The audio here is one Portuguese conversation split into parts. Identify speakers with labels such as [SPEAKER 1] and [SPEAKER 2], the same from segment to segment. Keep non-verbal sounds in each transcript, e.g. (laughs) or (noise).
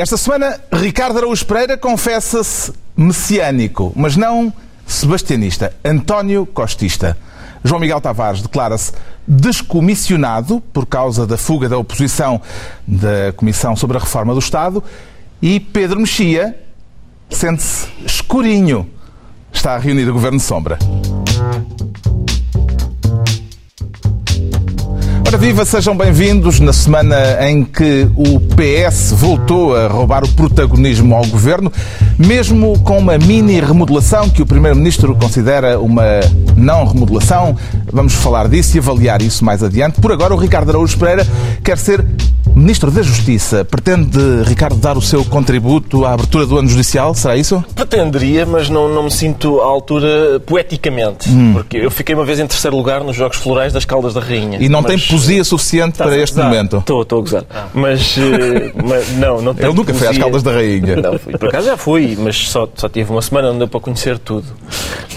[SPEAKER 1] Esta semana, Ricardo Araújo Pereira confessa-se messiânico, mas não sebastianista. António Costista. João Miguel Tavares declara-se descomissionado por causa da fuga da oposição da Comissão sobre a Reforma do Estado e Pedro Mexia sente-se escurinho. Está a reunir o Governo Sombra. Ora viva, sejam bem-vindos na semana em que o PS voltou a roubar o protagonismo ao governo, mesmo com uma mini remodelação que o Primeiro-Ministro considera uma não remodelação. Vamos falar disso e avaliar isso mais adiante. Por agora, o Ricardo Araújo Pereira quer ser Ministro da Justiça. Pretende, Ricardo, dar o seu contributo à abertura do ano judicial? Será isso?
[SPEAKER 2] Pretenderia, mas não, não me sinto à altura poeticamente.
[SPEAKER 1] Hum.
[SPEAKER 2] Porque eu fiquei uma vez em terceiro lugar nos Jogos Florais das Caldas da Rainha.
[SPEAKER 1] E não tem
[SPEAKER 2] Mas-
[SPEAKER 1] poesia suficiente para este momento?
[SPEAKER 2] Estou, estou a gozar. Mas, eh, mas não, não tenho
[SPEAKER 1] Ele nunca foi às. Caldas da Rainha.
[SPEAKER 2] Não, fui. por acaso já fui, mas só, só tive uma semana, não deu para conhecer tudo.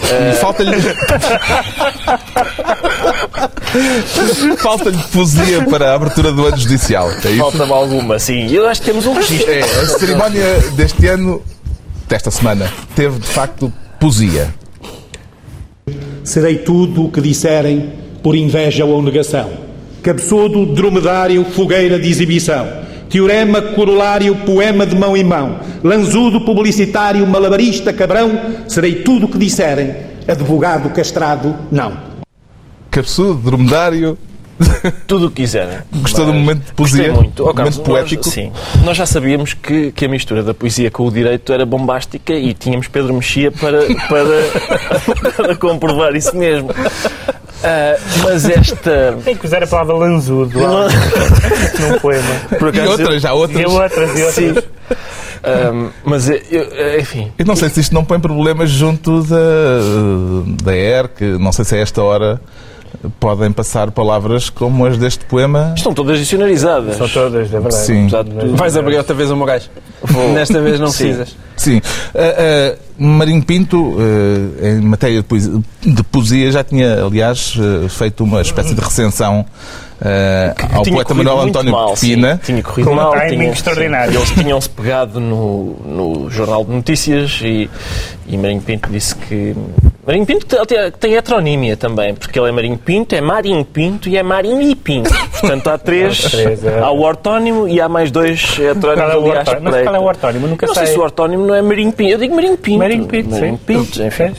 [SPEAKER 1] E falta-lhe. (laughs) falta-lhe poesia para a abertura do ano judicial. É?
[SPEAKER 2] Falta-me alguma, sim. Eu acho que temos um registro.
[SPEAKER 1] É, a cerimónia deste ano, desta semana, teve de facto poesia.
[SPEAKER 3] Serei tudo o que disserem por inveja ou negação. Cabeçudo, dromedário, fogueira de exibição. Teorema, corolário, poema de mão em mão. Lanzudo, publicitário, malabarista, cabrão. Serei tudo o que disserem. Advogado, castrado, não.
[SPEAKER 1] Cabeçudo, dromedário. (laughs)
[SPEAKER 2] Tudo o que quiserem.
[SPEAKER 1] Gostou do momento de poesia?
[SPEAKER 2] Gostei muito. Oh,
[SPEAKER 1] Momento
[SPEAKER 2] Carlos,
[SPEAKER 1] poético?
[SPEAKER 2] Nós, sim. Nós já sabíamos que, que a mistura da poesia com o direito era bombástica e tínhamos Pedro Mexia para, para, (laughs) para comprovar isso mesmo. Ah, mas esta.
[SPEAKER 4] Tem que usar a palavra lanzudo lá num poema. (laughs)
[SPEAKER 2] Por
[SPEAKER 1] E
[SPEAKER 2] acaso,
[SPEAKER 1] outras, já outras.
[SPEAKER 4] E outras, e
[SPEAKER 2] Sim.
[SPEAKER 4] outras.
[SPEAKER 2] Ah, mas, eu- eu- enfim.
[SPEAKER 1] Eu não sei se isto não põe problemas junto da, da ERC, não sei se a esta hora podem passar palavras como as deste poema.
[SPEAKER 2] Estão todas dicionarizadas.
[SPEAKER 4] São todas, é verdade.
[SPEAKER 1] Sim.
[SPEAKER 2] Tudo.
[SPEAKER 5] Vais abrir outra vez o Moraes. Nesta vez não
[SPEAKER 2] Sim.
[SPEAKER 5] precisas.
[SPEAKER 1] Sim. Ah, ah, Marinho Pinto, ah, em matéria de poesia, de poesia, já tinha, aliás, feito uma espécie de recensão ao poeta Manuel António
[SPEAKER 2] mal, sim.
[SPEAKER 1] Pina.
[SPEAKER 2] Tinha corrido
[SPEAKER 4] Com um
[SPEAKER 2] mal.
[SPEAKER 4] timing
[SPEAKER 2] tinha-
[SPEAKER 4] extraordinário.
[SPEAKER 2] sim. Eles tinham-se pegado no, no Jornal de Notícias e, e Marinho Pinto disse que. Marinho Pinto tem, tem heteronímia também, porque ele é Marinho Pinto, é Marinho Pinto e é Marinho e Pinto. Portanto, (laughs) há três.
[SPEAKER 4] é.
[SPEAKER 2] Há o ortónimo e há mais dois
[SPEAKER 4] Qual é
[SPEAKER 2] heterónimos
[SPEAKER 4] o
[SPEAKER 2] ali à
[SPEAKER 4] ortónimo? Mas qual é o ortónimo? Nunca
[SPEAKER 2] Não sei
[SPEAKER 4] sei.
[SPEAKER 2] se o ortónimo não é Marinho Pinto. Eu digo Marinho Pinto.
[SPEAKER 4] Marinho Pinto,
[SPEAKER 2] Marinho
[SPEAKER 4] sim.
[SPEAKER 2] Pinto, enfim.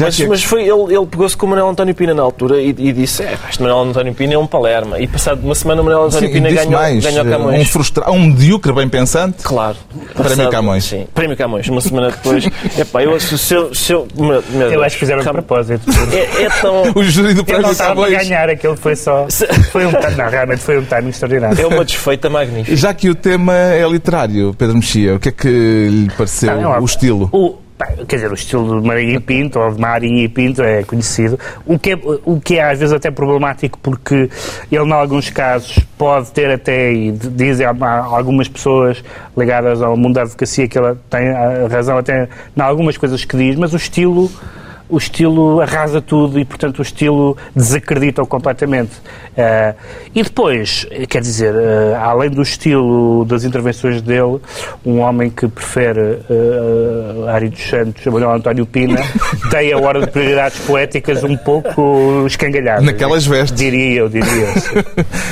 [SPEAKER 2] Mas, mas foi, ele, ele pegou-se com o Manuel António Pina na altura e, e disse: é, este Manuel António Pina é um palerma. E passado uma semana, o Manuel António
[SPEAKER 1] Sim,
[SPEAKER 2] Pina
[SPEAKER 1] disse
[SPEAKER 2] ganhou,
[SPEAKER 1] mais,
[SPEAKER 2] ganhou
[SPEAKER 1] um,
[SPEAKER 2] Camões.
[SPEAKER 1] frustra... um medíocre bem pensante.
[SPEAKER 2] Claro.
[SPEAKER 1] Prémio Camões.
[SPEAKER 2] Sim, Prémio Camões. Uma semana depois. (laughs) Epá, eu, se eu, se eu, meu, meu
[SPEAKER 4] Eu acho que fizeram de propósito.
[SPEAKER 2] É, é tão. (laughs)
[SPEAKER 1] O júri do
[SPEAKER 4] não estava a ganhar, aquele foi só. Foi um não, realmente foi um timing extraordinário.
[SPEAKER 2] É uma desfeita magnífica.
[SPEAKER 1] Já que o tema é literário, Pedro Mexia, o que é que lhe pareceu
[SPEAKER 4] Não, é
[SPEAKER 1] o estilo?
[SPEAKER 4] O, quer dizer, o estilo de Marinho e Pinto, ou de Marinho e Pinto, é conhecido. O que é, o que é às vezes até problemático, porque ele, em alguns casos, pode ter até, e dizem algumas pessoas ligadas ao mundo da advocacia que ela tem razão até em algumas coisas que diz, mas o estilo. O estilo arrasa tudo e, portanto, o estilo desacredita-o completamente. Eh, e depois, quer dizer, eh, além do estilo das intervenções dele, um homem que prefere uh, Ari dos Santos, Manuel António Pina, (laughs) tem a ordem de prioridades poéticas um pouco escangalhada.
[SPEAKER 1] Naquelas vestes.
[SPEAKER 4] Diria eu, diria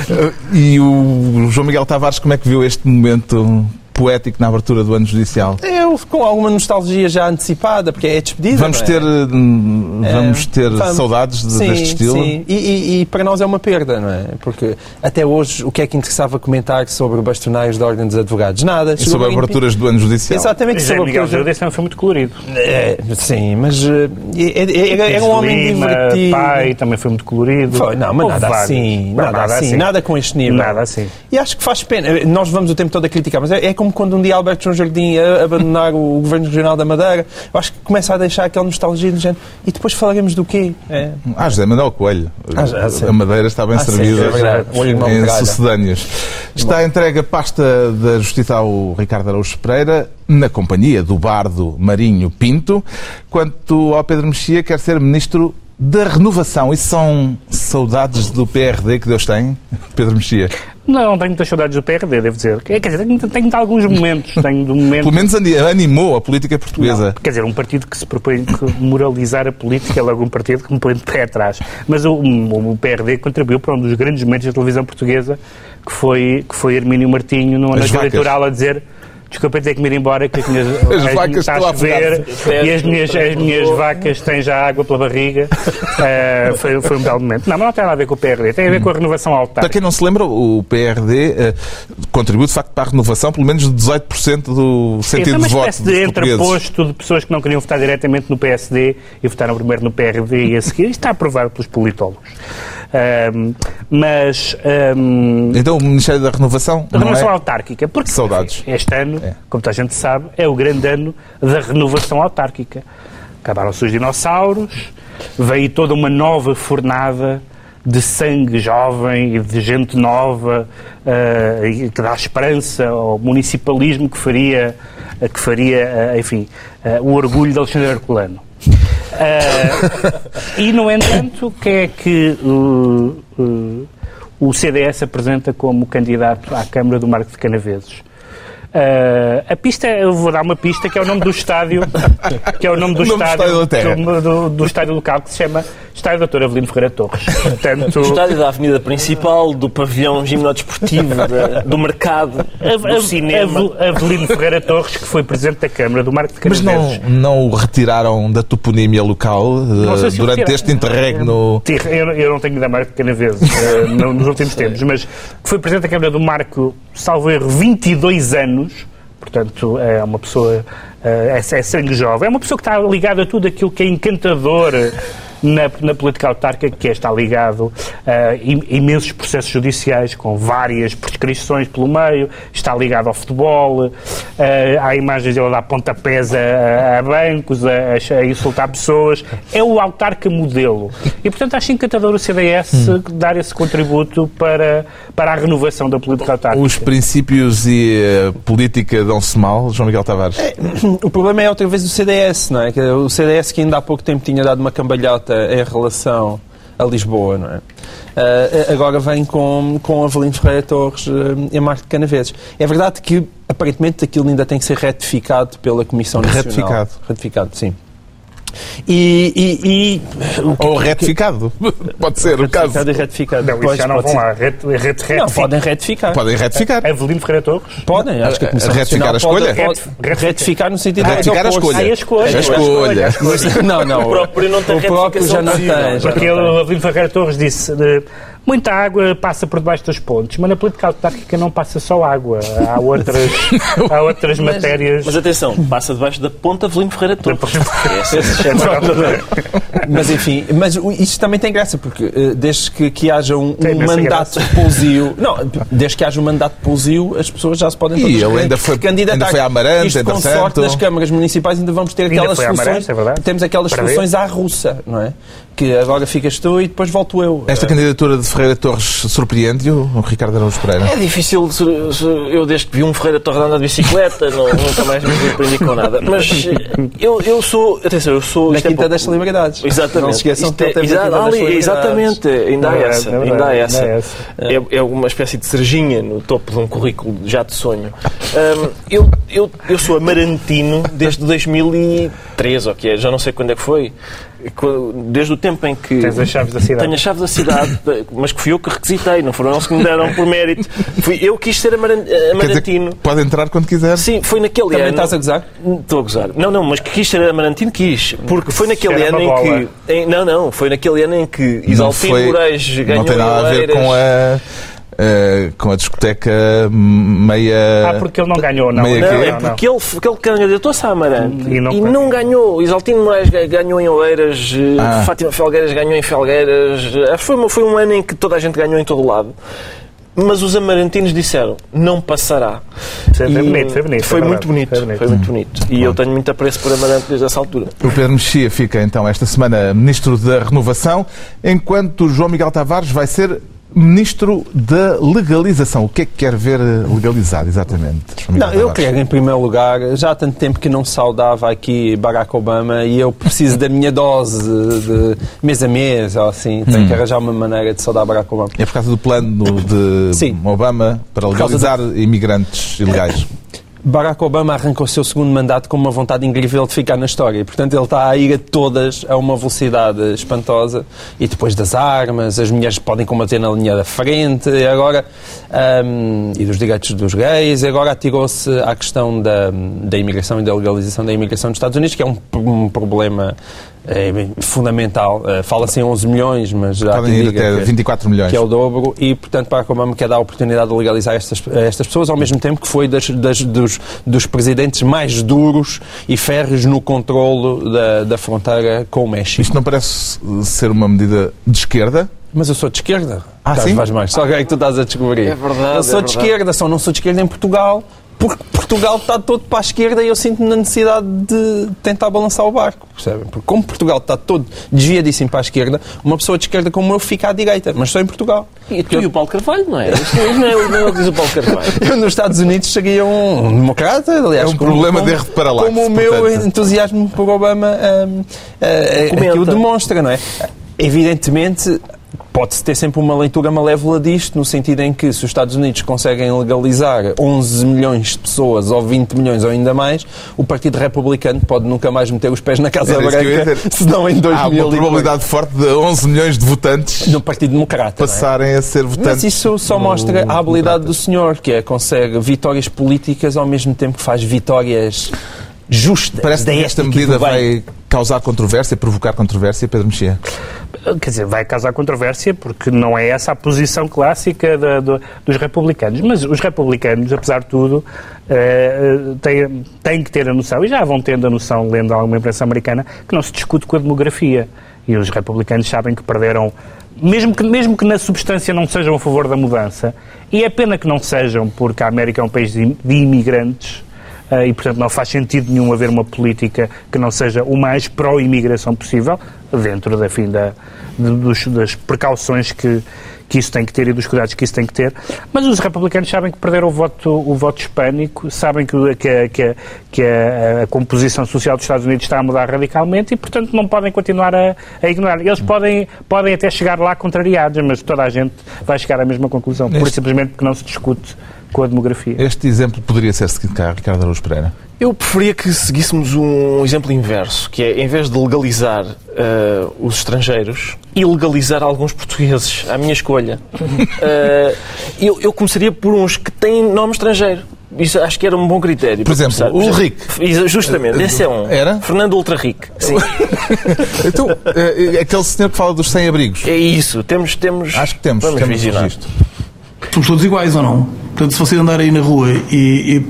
[SPEAKER 4] eu. (laughs)
[SPEAKER 1] E o João Miguel Tavares, como é que viu este momento poético na abertura do ano judicial?
[SPEAKER 5] Eu com alguma nostalgia já antecipada, porque é despedida.
[SPEAKER 1] Vamos
[SPEAKER 5] é?
[SPEAKER 1] ter, hum, vamos ter
[SPEAKER 5] Vamos.
[SPEAKER 1] saudades de-
[SPEAKER 5] Sim,
[SPEAKER 1] deste estilo?
[SPEAKER 5] Sim, e, e- e para nós é uma perda, não é? Porque até hoje o que é que interessava comentar sobre bastoneiros da Ordem dos Advogados? Nada.
[SPEAKER 1] E sobre aberturas do ano judicial?
[SPEAKER 5] Exatamente,
[SPEAKER 4] José
[SPEAKER 5] sobre
[SPEAKER 4] Miguel
[SPEAKER 5] que eu-
[SPEAKER 4] Júdice também foi muito colorido.
[SPEAKER 5] É, sim, mas eh, é- é- era, era um homem divertido.
[SPEAKER 4] pai, também foi muito colorido.
[SPEAKER 5] Foi, não, mas nada assim,
[SPEAKER 4] Não,
[SPEAKER 5] nada, assim, nada com este nível.
[SPEAKER 4] Nada assim.
[SPEAKER 5] E acho que faz pena. Nós vamos o tempo todo a criticar, mas é, é como quando um dia Alberto João Jardim a abandonar o Governo Regional da Madeira. Eu acho que começa a deixar aquela nostalgia do género. E depois falaremos do quê? É.
[SPEAKER 1] Ah, José Manuel Coelho.
[SPEAKER 5] Ah,
[SPEAKER 1] a Madeira está bem
[SPEAKER 5] Ah,
[SPEAKER 1] servida
[SPEAKER 5] é
[SPEAKER 1] em
[SPEAKER 5] de
[SPEAKER 1] sucedâneos. Está entregue a pasta da Justiça ao Ricardo Araújo Pereira, na companhia do bardo Marinho Pinto, quanto ao Pedro Mexia, quer ser Ministro Da renovação, isso são saudades do PRD que Deus tem, (laughs) Pedro Mexia?
[SPEAKER 4] Não, tenho muitas saudades do PRD, devo dizer. Quer dizer, tenho, tenho de alguns momentos. (laughs) Tenho de momentos
[SPEAKER 1] Pelo menos ani- animou a política portuguesa.
[SPEAKER 4] Não, quer dizer, um partido que se propõe moralizar a política é logo um partido que me põe de pé atrás. Mas o, o- PRD contribuiu para um dos grandes momentos da televisão portuguesa, que foi, que foi Hermínio Martinho, numa noite
[SPEAKER 1] vacas.
[SPEAKER 4] eleitoral, a dizer. Desculpa ter que me ir embora, que as minhas (laughs)
[SPEAKER 1] As vacas
[SPEAKER 4] está
[SPEAKER 1] estão a
[SPEAKER 4] chover e as minhas, as minhas vacas têm já água pela barriga. Eh, foi, foi um belo momento. Não, mas não tem nada a ver com o PRD, tem a ver com a renovação
[SPEAKER 1] Para
[SPEAKER 4] autárquica.
[SPEAKER 1] quem não se lembra, o PRD eh, contribui de facto para a renovação, pelo menos de 18% do sentido de voto
[SPEAKER 4] espécie
[SPEAKER 1] dos
[SPEAKER 4] de entreposto de pessoas que não queriam votar diretamente no PSD e votaram primeiro no PRD e a seguir. Isto está aprovado pelos politólogos. Ahm, mas ahm,
[SPEAKER 1] Então o Ministério da Renovação
[SPEAKER 4] a
[SPEAKER 1] não
[SPEAKER 4] renovação
[SPEAKER 1] é...
[SPEAKER 4] autárquica, porque
[SPEAKER 1] Saudades.
[SPEAKER 4] enfim, este ano,
[SPEAKER 1] É.
[SPEAKER 4] como toda a gente sabe, é o grande ano da renovação autárquica. Acabaram-se os dinossauros, veio toda uma nova fornada de sangue jovem e de gente nova e que dá esperança ao municipalismo que faria, que faria eh, enfim, eh, o orgulho de Alexandre Herculano. Eh, e, no entanto, quem é que uh, uh, o CDS apresenta como candidato à Câmara do Marco de Canaveses? Uh, a pista, eu vou dar uma pista que é o nome do estádio, que é o nome do
[SPEAKER 1] O nome do
[SPEAKER 4] estádio,
[SPEAKER 1] estádio da Terra.
[SPEAKER 4] do, do- do estádio local que se chama Estádio Dr. Avelino Ferreira Torres. Portanto,
[SPEAKER 2] O estádio da avenida principal, do pavilhão gimnodesportivo, da- do mercado, do cinema.
[SPEAKER 4] Avel- Avelino Ferreira Torres, que foi presidente da Câmara do Marco de
[SPEAKER 1] Mas
[SPEAKER 4] Canaveses.
[SPEAKER 1] não, não o retiraram da toponímia local eh,
[SPEAKER 4] se o
[SPEAKER 1] durante este interregno?
[SPEAKER 4] Eu, eu não tenho ido a Marco de Canaveses eh, no- nos (laughs) últimos tempos, mas que foi presidente da Câmara do Marco, salvo erro, 22 anos. Portanto, é uma pessoa, eh, é, é sangue jovem. É uma pessoa que está ligada a tudo aquilo que é encantador na, na política autárquica, que é estar ligado a im- imensos processos judiciais com várias prescrições pelo meio, está ligado ao futebol, eh, há imagens dele a dar pontapés a, a bancos, a, a insultar pessoas. É o autarca modelo. E, portanto, acho encantador o CDS dar esse contributo para, para a renovação da política autárquica.
[SPEAKER 1] Os princípios e a política dão-se mal, João Miguel Tavares? (clears throat)
[SPEAKER 5] O problema é outra vez o CDS, não é? Que O CDS que ainda há pouco tempo tinha dado uma cambalhota em relação a Lisboa, não é? Ah, agora vem com, com Avelino Ferreira Torres ah, em Marco Canaveses. É verdade que, aparentemente, aquilo ainda tem que ser retificado pela Comissão Nacional.
[SPEAKER 1] Retificado.
[SPEAKER 5] Retificado, sim. E, e, e
[SPEAKER 1] Ou retificado? (laughs) Pode ser o caso.
[SPEAKER 5] Retificado e retificado.
[SPEAKER 4] Não, isso
[SPEAKER 5] Pois,
[SPEAKER 4] já não
[SPEAKER 5] pode
[SPEAKER 4] vão
[SPEAKER 5] ser.
[SPEAKER 4] lá. Ret, ret,
[SPEAKER 5] Não,
[SPEAKER 4] retifica-
[SPEAKER 5] podem retificar.
[SPEAKER 1] Podem retificar.
[SPEAKER 4] Avelino Ferreira Torres?
[SPEAKER 5] Podem, acho que a Comissão
[SPEAKER 1] Retificar a escolha?
[SPEAKER 5] Retificar no sentido
[SPEAKER 1] Retificar a
[SPEAKER 5] de.
[SPEAKER 4] Ah, a escolha.
[SPEAKER 1] A escolha.
[SPEAKER 5] Não, não.
[SPEAKER 2] O próprio não tem
[SPEAKER 5] o próprio já não tem.
[SPEAKER 2] retificação
[SPEAKER 4] Porque
[SPEAKER 5] não
[SPEAKER 4] o Avelino Ferreira Torres disse eh, muita água passa por debaixo das pontes, mas na política autárquica não passa só água. Há outras, (laughs) há outras matérias.
[SPEAKER 2] Mas atenção, passa debaixo da ponta Avelino Ferreira Torres. É a
[SPEAKER 5] Mas enfim, mas o- isto também tem graça, porque eh, desde que, que haja um, um mandato
[SPEAKER 4] graça.
[SPEAKER 5] de pousio, não, desde que haja um mandato de pousio, as pessoas já se podem
[SPEAKER 1] E
[SPEAKER 5] todas
[SPEAKER 1] ele
[SPEAKER 5] re-
[SPEAKER 1] ainda foi-
[SPEAKER 5] candidatar.
[SPEAKER 1] ainda foi a Amarante,
[SPEAKER 5] Isto com sorte nas câmaras municipais ainda vamos ter
[SPEAKER 4] Ainda
[SPEAKER 5] aquelas soluções,
[SPEAKER 4] Amarante, é
[SPEAKER 5] temos aquelas
[SPEAKER 4] Para ver.
[SPEAKER 5] soluções à russa, não é? Que agora ficas tu e depois volto eu.
[SPEAKER 1] Esta candidatura de Ferreira Torres surpreende-o, o Ricardo Araújo Pereira?
[SPEAKER 2] É difícil, eu desde que vi um Ferreira Torres andar de bicicleta, não- nunca mais me surpreendi com nada. Mas eh, eu, eu sou, atenção, eu sou...
[SPEAKER 5] Na
[SPEAKER 2] é
[SPEAKER 5] Quinta
[SPEAKER 2] pouco-
[SPEAKER 5] das Celebridades.
[SPEAKER 2] Exatamente.
[SPEAKER 5] Não se esqueçam
[SPEAKER 2] Isto
[SPEAKER 5] que
[SPEAKER 2] é- exa- ali. Exatamente, ainda há
[SPEAKER 4] É
[SPEAKER 2] essa.
[SPEAKER 4] é
[SPEAKER 2] Ainda há essa. É, é uma espécie de cerejinha no topo de um currículo já de sonho. Hum, eu, eu, eu sou amarantino desde 2003, ou que é, já não sei quando é que foi. Desde o tempo em que.
[SPEAKER 4] Tens as chaves da cidade.
[SPEAKER 2] Tenho a chave da cidade, (laughs) mas que fui eu que requisitei, não foram eles que me deram por mérito. Fui eu que quis ser
[SPEAKER 1] dizer,
[SPEAKER 2] amarantino.
[SPEAKER 1] que pode entrar quando quiser.
[SPEAKER 2] Sim, foi naquele
[SPEAKER 5] Também
[SPEAKER 2] ano.
[SPEAKER 5] estás a gozar?
[SPEAKER 2] Estou a gozar. Não, não, mas que quis ser amarantino, quis. Porque foi naquele
[SPEAKER 4] Era
[SPEAKER 2] ano em que. em- não, não, foi naquele ano em que Isaltino Moraes ganhou
[SPEAKER 1] Não tem nada a ver com a, eh, com a discoteca meia.
[SPEAKER 4] Ah, porque ele não ganhou, não.
[SPEAKER 1] Meia
[SPEAKER 2] Não, é porque ele, porque ele candidatou-se a Amarante
[SPEAKER 4] E não
[SPEAKER 2] e não ganhou. Isaltino Moraes ga- ganhou em Oeiras, eh,
[SPEAKER 1] Ah.
[SPEAKER 2] Fátima Felgueiras ganhou em Felgueiras. Eh, Foi, uma- foi um ano em que toda a gente ganhou em todo lado. Mas os amarantinos disseram, não passará.
[SPEAKER 4] Foi
[SPEAKER 2] E
[SPEAKER 4] bonito, foi bonito,
[SPEAKER 2] Foi
[SPEAKER 4] é
[SPEAKER 2] muito bonito.
[SPEAKER 4] foi bonito.
[SPEAKER 2] Foi muito bonito. E eu tenho muito apreço por Amarante desde essa altura.
[SPEAKER 1] O Pedro Mexia fica então esta semana Ministro da Renovação, enquanto João Miguel Tavares vai ser Ministro da Legalização. O que é que quer ver legalizado, exatamente?
[SPEAKER 5] Não, eu quero, em primeiro lugar, já há tanto tempo que não saudava aqui Barack Obama e eu preciso da minha dose de mês a mês, ou assim. Tenho hum. que arranjar uma maneira de saudar Barack Obama.
[SPEAKER 1] É por causa do plano de Sim. Obama para legalizar de... imigrantes ilegais.
[SPEAKER 5] Barack Obama arrancou o seu segundo mandato com uma vontade incrível de ficar na história. E, portanto, ele está a ir a todas a uma velocidade espantosa. E depois das armas, as mulheres podem combater na linha da frente, e agora. Um, e dos direitos dos gays, e agora atirou-se à questão da, da imigração e da legalização da imigração nos Estados Unidos, que é um, um problema é fundamental. Uh, Fala-se em 11 milhões, mas já
[SPEAKER 1] Podem ir até 24 milhões.
[SPEAKER 5] Que é o dobro e, portanto, Barack Obama quer dar a oportunidade de legalizar estas, estas pessoas, ao mesmo tempo que foi das, das, dos, dos presidentes mais duros e férreos no controlo da, da fronteira com o México.
[SPEAKER 1] Isto não parece ser uma medida de esquerda?
[SPEAKER 5] Mas eu sou de esquerda.
[SPEAKER 1] Ah, sim? Faz
[SPEAKER 5] mais. Só que é que tu estás a descobrir.
[SPEAKER 2] É verdade.
[SPEAKER 5] Eu sou
[SPEAKER 2] é
[SPEAKER 5] de esquerda, só não sou de esquerda em Portugal porque Portugal está todo para a esquerda e eu sinto-me na necessidade de tentar balançar o barco, percebem? Porque como Portugal está todo desviadíssimo para a esquerda, uma pessoa de esquerda como eu fica à direita, mas só em Portugal.
[SPEAKER 2] E tu eu... e o Paulo Carvalho, não é? (laughs) não é, não é o que diz o Paulo Carvalho. (laughs)
[SPEAKER 5] Eu nos Estados Unidos seria um democrata, aliás.
[SPEAKER 1] É um problema
[SPEAKER 5] como,
[SPEAKER 1] de erro para lá.
[SPEAKER 5] Como o meu entusiasmo por Obama um, uh, aqui o demonstra, não é? Evidentemente, Pode-se ter sempre uma leitura malévola disto, no sentido em que se os Estados Unidos conseguem legalizar 11 milhões de pessoas, ou 20 milhões, ou ainda mais, o Partido Republicano pode nunca mais meter os pés na Casa Era Branca, (laughs) senão em 2000... Há
[SPEAKER 1] uma probabilidade forte de 11 milhões de votantes
[SPEAKER 5] no Partido Democrata,
[SPEAKER 1] é? passarem
[SPEAKER 5] é?
[SPEAKER 1] a ser votantes.
[SPEAKER 5] Mas isso só mostra a habilidade do senhor, que é consegue vitórias políticas ao mesmo tempo que faz vitórias justas.
[SPEAKER 1] Parece que esta medida vai causar controvérsia, provocar controvérsia, Pedro Mexia?
[SPEAKER 4] Quer dizer, vai causar controvérsia porque não é essa a posição clássica da, do, dos republicanos. Mas os republicanos, apesar de tudo, eh, têm, têm que ter a noção, e já vão tendo a noção, lendo alguma imprensa americana, que não se discute com a demografia. E os republicanos sabem que perderam mesmo que, mesmo que na substância não sejam a favor da mudança, e é pena que não sejam, porque a América é um país de imigrantes, eh, e, portanto, não faz sentido nenhum haver uma política que não seja o mais pró-imigração possível, dentro da, fim, da, dos, das precauções que, que isso tem que ter e dos cuidados que isso tem que ter. Mas os republicanos sabem que perderam o voto, o voto hispânico, sabem que, que, que, que a, a, composição social dos Estados Unidos está a mudar radicalmente e, portanto, não podem continuar a, a ignorar. Eles podem, podem até chegar lá contrariados, mas toda a gente vai chegar à mesma conclusão, por simplesmente porque não se discute com a demografia.
[SPEAKER 1] Este exemplo poderia ser seguido cá, Ricardo Araújo Pereira?
[SPEAKER 2] Eu preferia que seguíssemos um exemplo inverso, que é, em vez de legalizar uh, os estrangeiros, ilegalizar alguns portugueses, à minha escolha. Uh, (laughs) eu, eu começaria por uns que têm nome estrangeiro. Isso acho que era um bom critério.
[SPEAKER 1] Por exemplo, começar. o Rick.
[SPEAKER 2] Justamente, esse é um.
[SPEAKER 1] Era?
[SPEAKER 2] Fernando Ultra Rick. Sim. (laughs)
[SPEAKER 1] então, é, aquele senhor que fala dos sem-abrigos.
[SPEAKER 2] É isso, temos. temos
[SPEAKER 1] acho que temos. Vamos temos registro.
[SPEAKER 6] Somos todos iguais ou não? Portanto, se você andar aí na rua e, e,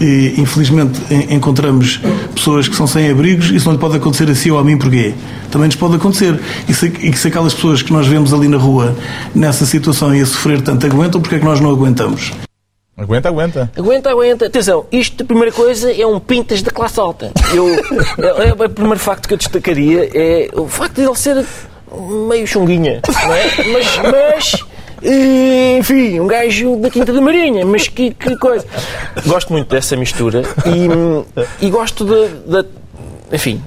[SPEAKER 6] e, e, infelizmente encontramos pessoas que são sem abrigos, isso não lhe pode acontecer a si ou a mim, porquê? Também nos pode acontecer. E se, e se aquelas pessoas que nós vemos ali na rua nessa situação e a sofrer tanto aguentam, porquê é que nós não aguentamos?
[SPEAKER 1] Aguenta, aguenta.
[SPEAKER 2] Aguenta, aguenta. Atenção, isto, a primeira coisa, é um pintas da classe alta. Eu, é, é, o primeiro facto que eu destacaria é o facto de ele ser meio chunguinha, não é? Mas, mas enfim, um gajo da Quinta da Marinha, mas que, que coisa. Gosto muito dessa mistura e, e gosto de enfim,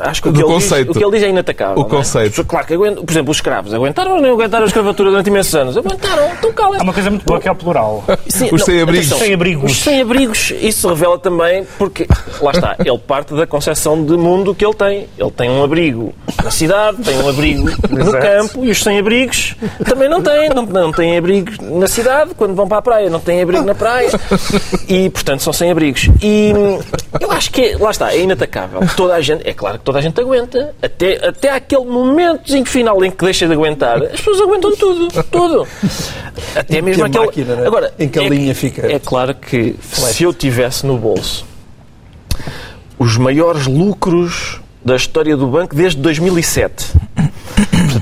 [SPEAKER 2] Acho que o que, ele diz, o que ele diz é inatacável.
[SPEAKER 1] O é? conceito.
[SPEAKER 2] Claro que, por exemplo, os escravos aguentaram ou não aguentaram a escravatura durante imensos anos? Aguentaram, estão calem
[SPEAKER 4] Há uma coisa muito boa que é o plural.
[SPEAKER 1] Sim, os sem-abrigos.
[SPEAKER 2] Os sem-abrigos, isso se revela também porque, lá está, ele parte da concepção de mundo que ele tem. Ele tem um abrigo na cidade, tem um abrigo (laughs) no campo e os sem-abrigos também não têm. Não, não têm abrigo na cidade, quando vão para a praia, não têm abrigo na praia e, portanto, são sem-abrigos. E eu acho que, é, lá está, é inatacável. Toda a gente, é claro que toda a gente aguenta. Até, até aquele momento em que, final em que deixa de aguentar, as pessoas aguentam tudo. Tudo. Até mesmo aquele.
[SPEAKER 5] Máquina, né? Agora, em que a
[SPEAKER 2] é,
[SPEAKER 5] linha fica.
[SPEAKER 2] É claro que se eu tivesse no bolso os maiores lucros da história do banco desde 2007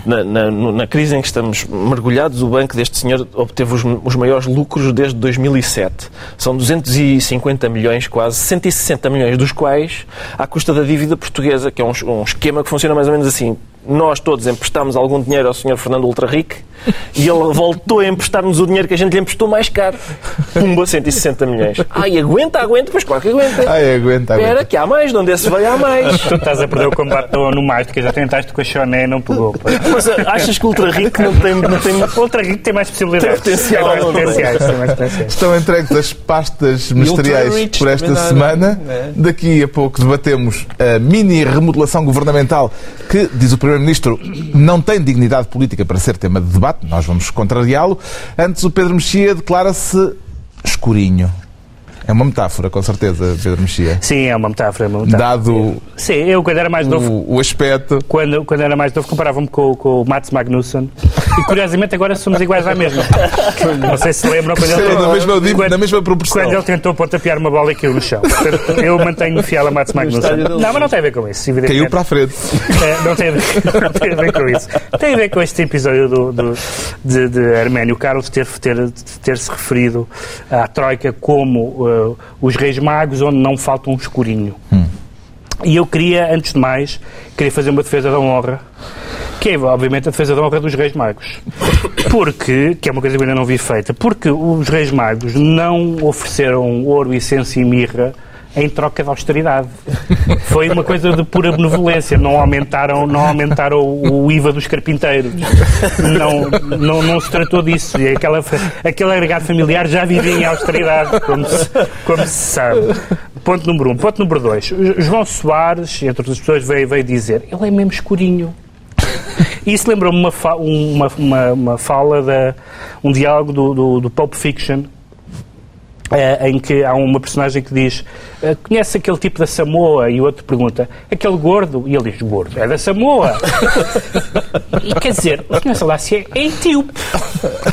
[SPEAKER 2] na, na, na, crise em que estamos mergulhados, o banco deste senhor obteve os, os, maiores lucros desde 2007. São 250 milhões, quase 160 milhões, dos quais à custa da dívida portuguesa, que é um, um esquema que funciona mais ou menos assim nós todos emprestámos algum dinheiro ao Sr. Fernando Ultraric e ele voltou a emprestar-nos o dinheiro que a gente lhe emprestou mais caro. Pumba, 160 milhões. Ai, aguenta, aguenta, pois claro que aguenta.
[SPEAKER 1] Ai, aguenta,
[SPEAKER 2] Espera,
[SPEAKER 1] aguenta.
[SPEAKER 2] que há mais, de onde esse veio há mais. (laughs)
[SPEAKER 4] Tu estás a perder o combate no, no Mágica, já tentaste com a Choné, não pegou. pá.
[SPEAKER 2] Mas ah, achas que o Ultraric não tem, não tem (laughs)
[SPEAKER 4] O Ultra Rico tem mais possibilidades.
[SPEAKER 2] Tem potencial,
[SPEAKER 4] Tem mais potenciais, tem mais potenciais.
[SPEAKER 1] Estão entregues as pastas ministeriais por esta semana.
[SPEAKER 5] é?
[SPEAKER 1] Daqui a pouco debatemos a mini remodelação governamental que, diz o Primeiro-Ministro, não tem dignidade política para ser tema de debate. Nós vamos contrariá-lo. Antes, o Pedro Mexia declara-se escurinho. É uma metáfora, com certeza, Pedro Mexia.
[SPEAKER 4] Sim, é uma metáfora. é uma metáfora.
[SPEAKER 1] Dado
[SPEAKER 4] Sim, eu quando era mais novo,
[SPEAKER 1] o, o aspecto.
[SPEAKER 4] quando, quando era mais novo, comparava-me com, com o Mats Magnussen e curiosamente agora somos iguais à mesma. (laughs) Não sei se lembram quando ele,
[SPEAKER 1] Na mesma,
[SPEAKER 4] quando-
[SPEAKER 1] na mesma proporção.
[SPEAKER 4] quando ele tentou pontapear uma bola e caiu no chão. Portanto, eu mantenho fiel a Mats Magnussen. Não, mas não tem a ver com isso, evidentemente.
[SPEAKER 1] Caiu para a frente.
[SPEAKER 4] É, não, tem a ver, (laughs) não tem a ver com isso. Tem a ver com este episódio do, do- de, de Arménio Carlos ter, ter, ter se referido à Troika como eh, os reis magos onde não falta um escurinho. E eu queria, antes de mais, queria fazer uma defesa da honra, que é, obviamente, a defesa da honra dos reis magos. Porque, que é uma coisa que eu ainda não vi feita, porque os reis magos não ofereceram ouro, incenso e mirra em troca de austeridade. Foi uma coisa de pura benevolência. Não aumentaram, não aumentaram o IVA dos carpinteiros. Não, não, não se tratou disso. E aquela, aquele agregado familiar já vivia em austeridade, como se, como se sabe. Ponto número um. Ponto número dois. João Soares, entre outras pessoas, veio, veio dizer ele é mesmo escurinho. Isso lembrou-me uma, fa- uma, uma, uma fala, da, um diálogo do, do, do Pulp Fiction, eh, em que há uma personagem que diz eh, conhece aquele tipo da Samoa? E o outro pergunta, aquele gordo? E ele diz, gordo, é da Samoa. (laughs) e quer dizer, o Sr. Salácia é etíope.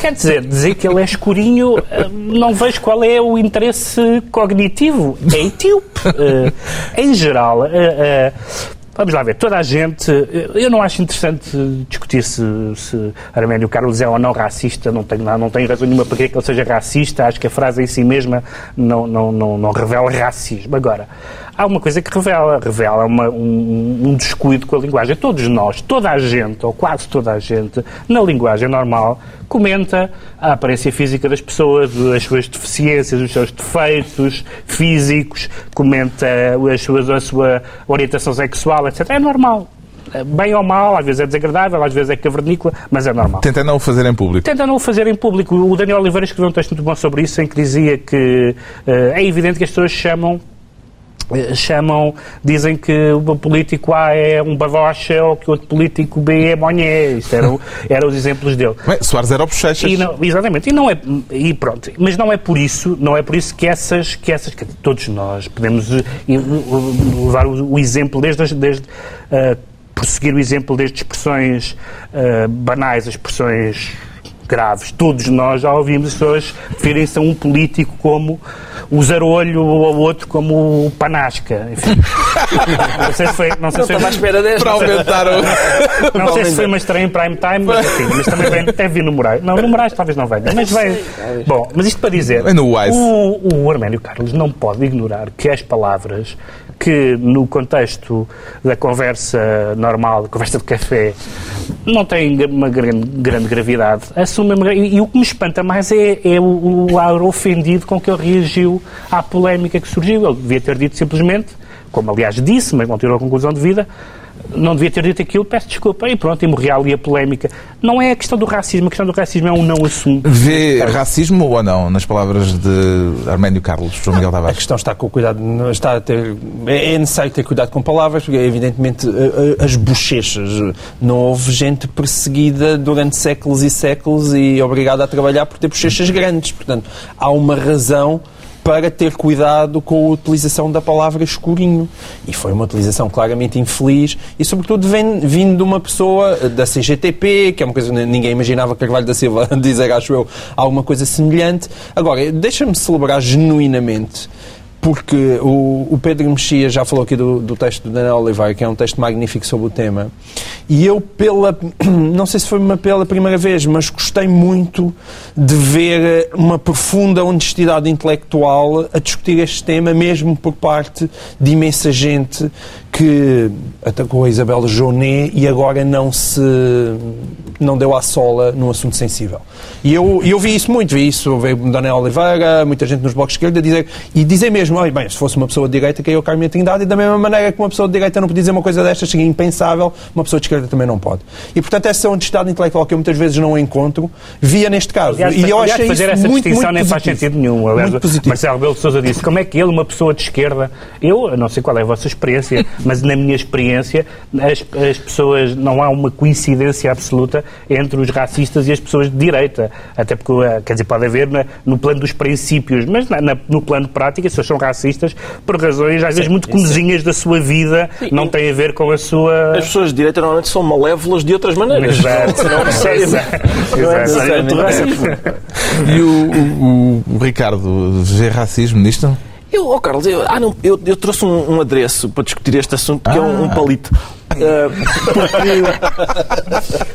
[SPEAKER 4] Quer dizer, dizer que ele é escurinho, eh, não vejo qual é o interesse cognitivo. É etíope. Eh, em geral, Vamos lá ver, toda a gente. Eu não acho interessante discutir se, se Arménio Carlos é ou não racista, não tenho, não tenho razão nenhuma para que ele seja racista, acho que a frase em si mesma não, não, não, não revela racismo. Agora, há uma coisa que revela, revela uma- um, um descuido com a linguagem. Todos nós, toda a gente, ou quase toda a gente, na linguagem normal, comenta a aparência física das pessoas, as suas deficiências, os seus defeitos físicos, comenta as suas, a sua orientação sexual, etc. É normal. Bem ou mal, às vezes é desagradável, às vezes é cavernícola, mas é normal.
[SPEAKER 1] Tenta não o fazer em público.
[SPEAKER 4] Tenta não o fazer em público. O Daniel Oliveira escreveu um texto muito bom sobre isso, em que dizia que eh, é evidente que as pessoas chamam chamam, dizem que o político A é um babocha ou que o outro político B é monhé. Isto eram, (laughs) eram os exemplos dele.
[SPEAKER 1] Bem, Soares era o Bochechas.
[SPEAKER 4] E não- exatamente, e não é e pronto, mas não é por isso, não é por isso que essas que essas que todos nós podemos eh, e, uh, levar o, o exemplo desde desde uh, prosseguir o exemplo desde expressões uh, banais, as expressões graves. Todos nós já ouvimos as pessoas referirem-se a um político como o zarolho ou ao outro como o panasca. Enfim. (laughs) não sei se foi, não sei
[SPEAKER 2] Não
[SPEAKER 4] se foi,
[SPEAKER 2] espera desta.
[SPEAKER 1] Para aumentar o. (laughs)
[SPEAKER 4] não sei se foi uma estreia em prime time, mas, enfim, mas também vem, deve vir no Moraes. Não, no Moraes talvez não venha, mas vai. Bom, mas isto para dizer,
[SPEAKER 1] Vem no Wise.
[SPEAKER 4] o, o Arménio Carlos não pode ignorar que as palavras que no contexto da conversa normal, conversa de café, não têm uma grande, grande gravidade. Gra- e, e o que me espanta mais é, é o, o ar ofendido com que ele reagiu à polémica que surgiu. Ele devia ter dito simplesmente, como aliás disse, mas não tirou a conclusão de vida, não devia ter dito aquilo, peço desculpa, e pronto, e morria ali a polémica. Não é a questão do racismo, a questão do racismo é um não assunto.
[SPEAKER 1] Vê racismo ou não nas palavras de Arménio Carlos, João Miguel
[SPEAKER 5] A
[SPEAKER 1] Tavares?
[SPEAKER 5] questão está com cuidado, não está a ter, é é necessário ter cuidado com palavras, porque evidentemente as bochechas. Não houve gente perseguida durante séculos e séculos e obrigada a trabalhar por ter bochechas grandes. Portanto, há uma razão para ter cuidado com a utilização da palavra escurinho. E foi uma utilização claramente infeliz e, sobretudo, vem, vindo de uma pessoa da CGTP, que é uma coisa que ninguém imaginava Carvalho da Silva (laughs) dizer, acho eu, alguma coisa semelhante. Agora, deixa-me celebrar genuinamente porque o, o Pedro Mexia já falou aqui do, do texto do Daniel Oliveira, que é um texto magnífico sobre o tema, e eu, pela, (clears throat) não sei se foi uma pela primeira vez, mas gostei muito de ver uma profunda honestidade intelectual a discutir este tema, mesmo por parte de imensa gente que atacou a Isabel Jonet e agora não se não deu à sola num assunto sensível. E eu, eu vi isso muito, vi isso, veio Daniel Oliveira, muita gente nos blocos de esquerda dizer, e dizer mesmo, olha, bem, se fosse uma pessoa de direita caiu Carmen Trindade e da mesma maneira que uma pessoa de direita não podia dizer uma coisa destas, seria impensável, uma pessoa de esquerda também não pode. E portanto essa honestidade intelectual que eu muitas vezes não encontro, via neste caso.
[SPEAKER 4] Aliás,
[SPEAKER 5] e eu
[SPEAKER 4] aliás,
[SPEAKER 5] achei
[SPEAKER 4] fazer
[SPEAKER 5] isso
[SPEAKER 4] essa
[SPEAKER 5] muito,
[SPEAKER 4] distinção
[SPEAKER 5] muito
[SPEAKER 4] nem faz
[SPEAKER 5] positivo.
[SPEAKER 4] sentido nenhum. Aliás,
[SPEAKER 5] Muito positivo.
[SPEAKER 4] Marcelo Rebelo de Sousa disse, como é que ele, uma pessoa de esquerda, eu, eu não sei qual é a vossa experiência, (laughs) mas na minha experiência, as, as pessoas, não há uma coincidência absoluta entre os racistas e as pessoas de direita. Até porque, eh, quer dizer, pode haver na- no plano dos princípios, mas na- na- no plano prático, as pessoas são racistas por razões, às vezes, muito comezinhas da sua vida, não tem a ver com a sua...
[SPEAKER 2] As pessoas de direita normalmente são malévolas de outras maneiras.
[SPEAKER 4] Exato. (laughs)
[SPEAKER 2] Não é necessariamente (laughs) racismo.
[SPEAKER 1] E o, o- o Ricardo vê racismo nisto?
[SPEAKER 2] Eu, oh Carlos, eu, ah, não, eu, eu trouxe um, um adereço para discutir este assunto, que é um, um palito. Ah, porque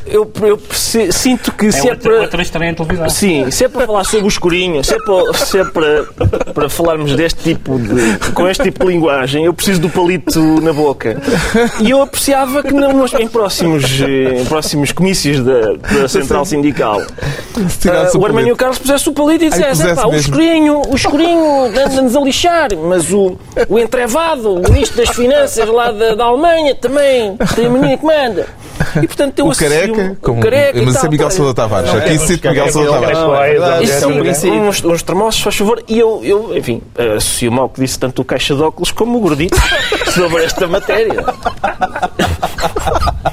[SPEAKER 2] eu, eu perce- sinto que se é,
[SPEAKER 4] outra,
[SPEAKER 2] para.
[SPEAKER 4] outra estranha em televisão.
[SPEAKER 2] Sim, se é para falar sobre o escurinho, se é para, se é para, para falarmos deste tipo de. com este tipo de linguagem, eu preciso do palito na boca. E eu apreciava que não, nos- em, próximos, em próximos comícios da, da Central Sindical ah,
[SPEAKER 1] o
[SPEAKER 2] o Armânio
[SPEAKER 1] palito.
[SPEAKER 2] Carlos pusesse o palito e dissesse:
[SPEAKER 1] pusesse
[SPEAKER 2] "Epá, o
[SPEAKER 1] mesmo."
[SPEAKER 2] escurinho, o escurinho anda-nos a lixar, mas o, o entrevado, o ministro das Finanças lá da, da Alemanha também tem a menina que manda. E portanto eu
[SPEAKER 1] O careca, como,
[SPEAKER 2] o careca e
[SPEAKER 1] mas isso é Miguel. Sousa Tavares. Aqui cito Miguel Sousa Tavares.
[SPEAKER 4] É.
[SPEAKER 2] Isso
[SPEAKER 5] é um
[SPEAKER 2] uns, uns termossos, faz favor. E eu, eu enfim, associo mal que disse tanto o caixa de óculos como o gordito (laughs) sobre esta matéria.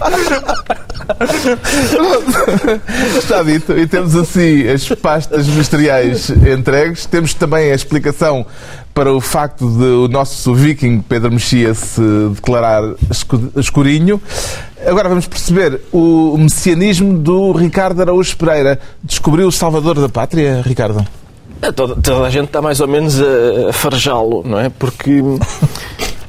[SPEAKER 2] (laughs)
[SPEAKER 1] Está dito. E temos assim as pastas ministeriais entregues. Temos também a explicação para o facto de o nosso viking Pedro Mexia se declarar escu- escurinho. Agora vamos perceber o messianismo do Ricardo Araújo Pereira. Descobriu o salvador da pátria, Ricardo?
[SPEAKER 2] É, Toda, toda a gente está mais ou menos a, a farejá-lo, não é? Porque,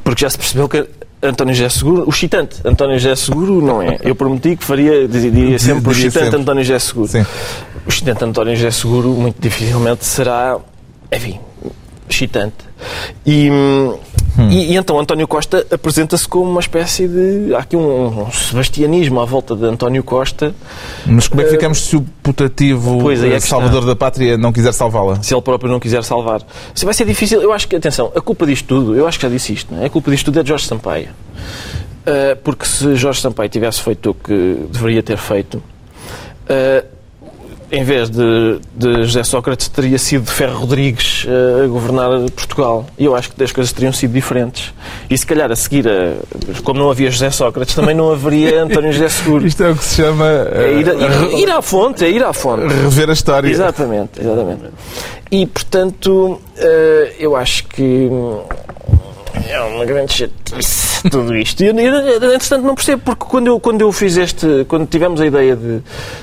[SPEAKER 2] porque já se percebeu que António José Seguro, o excitante António José Seguro não é. Eu prometi que faria, diria sempre o excitante
[SPEAKER 1] sempre.
[SPEAKER 2] António José Seguro.
[SPEAKER 1] Sim.
[SPEAKER 2] O excitante António José Seguro muito dificilmente será, enfim, excitante. E, hum, e, e então António Costa apresenta-se como uma espécie de. Há aqui um, um sebastianismo à volta de António Costa,
[SPEAKER 1] Mas como é que ficamos se o putativo
[SPEAKER 2] Pois, é
[SPEAKER 1] eh, salvador da pátria não quiser salvá-la?
[SPEAKER 2] se ele próprio não quiser salvar. Se vai ser difícil, eu acho que, atenção, a culpa disto tudo, eu acho que já disse isto, não é? a culpa disto tudo é de Jorge Sampaio. Ah, porque se Jorge Sampaio tivesse feito o que deveria ter feito, ah, em vez de, de José Sócrates, teria sido Ferro Rodrigues ah, a governar Portugal. E eu acho que as coisas teriam sido diferentes. E se calhar a seguir, a- como não havia José Sócrates, também não haveria (laughs) António José Seguro.
[SPEAKER 1] Isto é o que se chama
[SPEAKER 2] É
[SPEAKER 1] eh,
[SPEAKER 2] ir, a- ir- ir à fonte, é ir à fonte.
[SPEAKER 1] rever a história.
[SPEAKER 2] Exatamente, exatamente. E, portanto, eh, eu acho que é uma grande chatice tudo isto. E, entretanto, não percebo, porque quando eu, quando eu fiz este, quando tivemos a ideia de,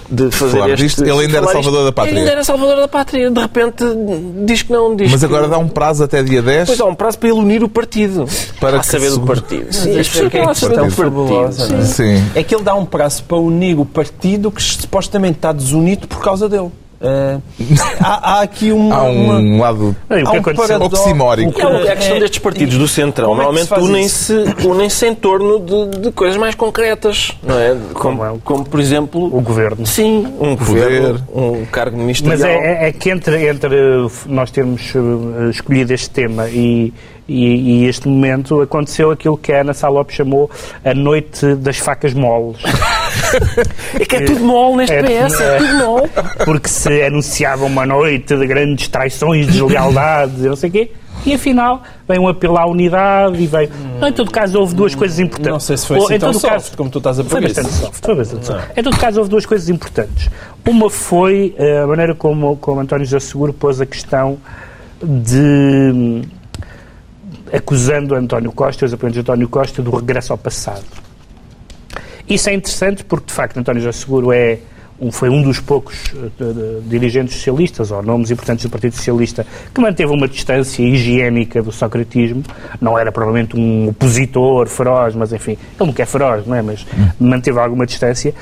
[SPEAKER 2] de fazer
[SPEAKER 1] Falar
[SPEAKER 2] este...
[SPEAKER 1] disto, ele ainda era salvador da pátria.
[SPEAKER 2] Ele ainda era salvador da pátria. De repente, diz que não, diz
[SPEAKER 1] Mas
[SPEAKER 2] que-
[SPEAKER 1] agora dá um prazo até dia 10
[SPEAKER 2] Pois há um prazo para ele unir o partido.
[SPEAKER 1] Para que
[SPEAKER 2] saber
[SPEAKER 1] se-
[SPEAKER 2] do partido. Sim, as pessoas
[SPEAKER 5] é
[SPEAKER 2] saber do
[SPEAKER 5] questão fabulosa,
[SPEAKER 2] partido.
[SPEAKER 5] não é?
[SPEAKER 2] Sim.
[SPEAKER 1] Sim.
[SPEAKER 5] É que ele dá um prazo para unir o partido que supostamente está desunido por causa dele. Eh, há, há aqui uma.
[SPEAKER 1] Há
[SPEAKER 5] uma-
[SPEAKER 1] um lado
[SPEAKER 4] o
[SPEAKER 5] há
[SPEAKER 4] que
[SPEAKER 5] um paradoxo.
[SPEAKER 1] oximórico.
[SPEAKER 2] É, é a questão
[SPEAKER 5] É-
[SPEAKER 2] destes partidos do Centrão.
[SPEAKER 5] Como é se
[SPEAKER 2] Normalmente unem-se unem em torno de, de coisas mais concretas, não é? Como,
[SPEAKER 4] é o-
[SPEAKER 2] como, por exemplo,
[SPEAKER 4] O governo.
[SPEAKER 2] sim, um governo, um cargo ministerial.
[SPEAKER 4] Mas é, é- é que entre, entre nós termos eh, escolhido este tema e, e, e este momento aconteceu aquilo que a Ana Salop chamou a noite das facas moles.
[SPEAKER 2] É que é tudo mole neste
[SPEAKER 4] É-
[SPEAKER 2] PS, é,
[SPEAKER 4] é.
[SPEAKER 2] tudo mole.
[SPEAKER 4] Porque se anunciava uma noite de grandes traições, deslealdades e não sei o quê. E afinal vem um apelo à unidade e vem. Não, em todo caso, houve duas coisas importantes.
[SPEAKER 5] Não sei se foi
[SPEAKER 4] Ou,
[SPEAKER 5] assim
[SPEAKER 4] em
[SPEAKER 5] tão
[SPEAKER 4] todo
[SPEAKER 5] soft
[SPEAKER 4] caso,
[SPEAKER 5] como tu estás a
[SPEAKER 4] Foi bastante soft. Foi bastante soft. Em todo caso, houve duas coisas importantes. Uma foi eh, a maneira como, como António José Seguro pôs a questão de. hum, acusando António Costa, os apoiantes de António Costa, do regresso ao passado. Isso é interessante porque, de facto, António José Seguro é um, foi um dos poucos uh, dirigentes socialistas, ou nomes importantes do Partido Socialista, que manteve uma distância higiênica do socratismo. Não era provavelmente um opositor feroz, mas enfim, ele nunca é feroz, não é? Mas hum. manteve alguma distância.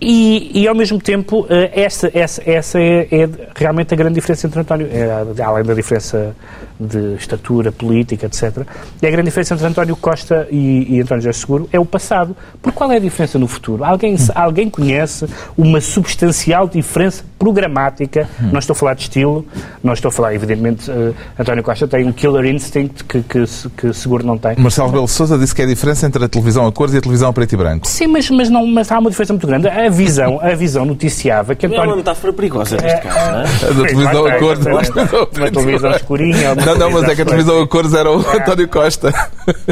[SPEAKER 4] E, e, ao mesmo tempo, eh, essa, essa, essa é, é, realmente a grande diferença entre António, é, além da diferença de estatura política, etc. E a grande diferença entre António Costa e, e António José Seguro é o passado. Por qual é a diferença no futuro? Alguém, alguém conhece uma substancial diferença programática? Hum. Não estou a falar de estilo, não estou a falar, evidentemente, uh, António Costa tem um killer instinct que, que, que Seguro não tem.
[SPEAKER 1] Marcelo Belo Souza disse que é a diferença entre a televisão a cores e a televisão a preto e branco.
[SPEAKER 4] Sim, mas, mas, não, mas há uma diferença muito grande. A visão, a visão noticiava que
[SPEAKER 2] António... É uma metáfora perigosa neste caso, não é? A
[SPEAKER 1] da televisão a cores.
[SPEAKER 4] Uma televisão escurinha.
[SPEAKER 1] Não, não, mas é que a televisão a cores era o António Costa.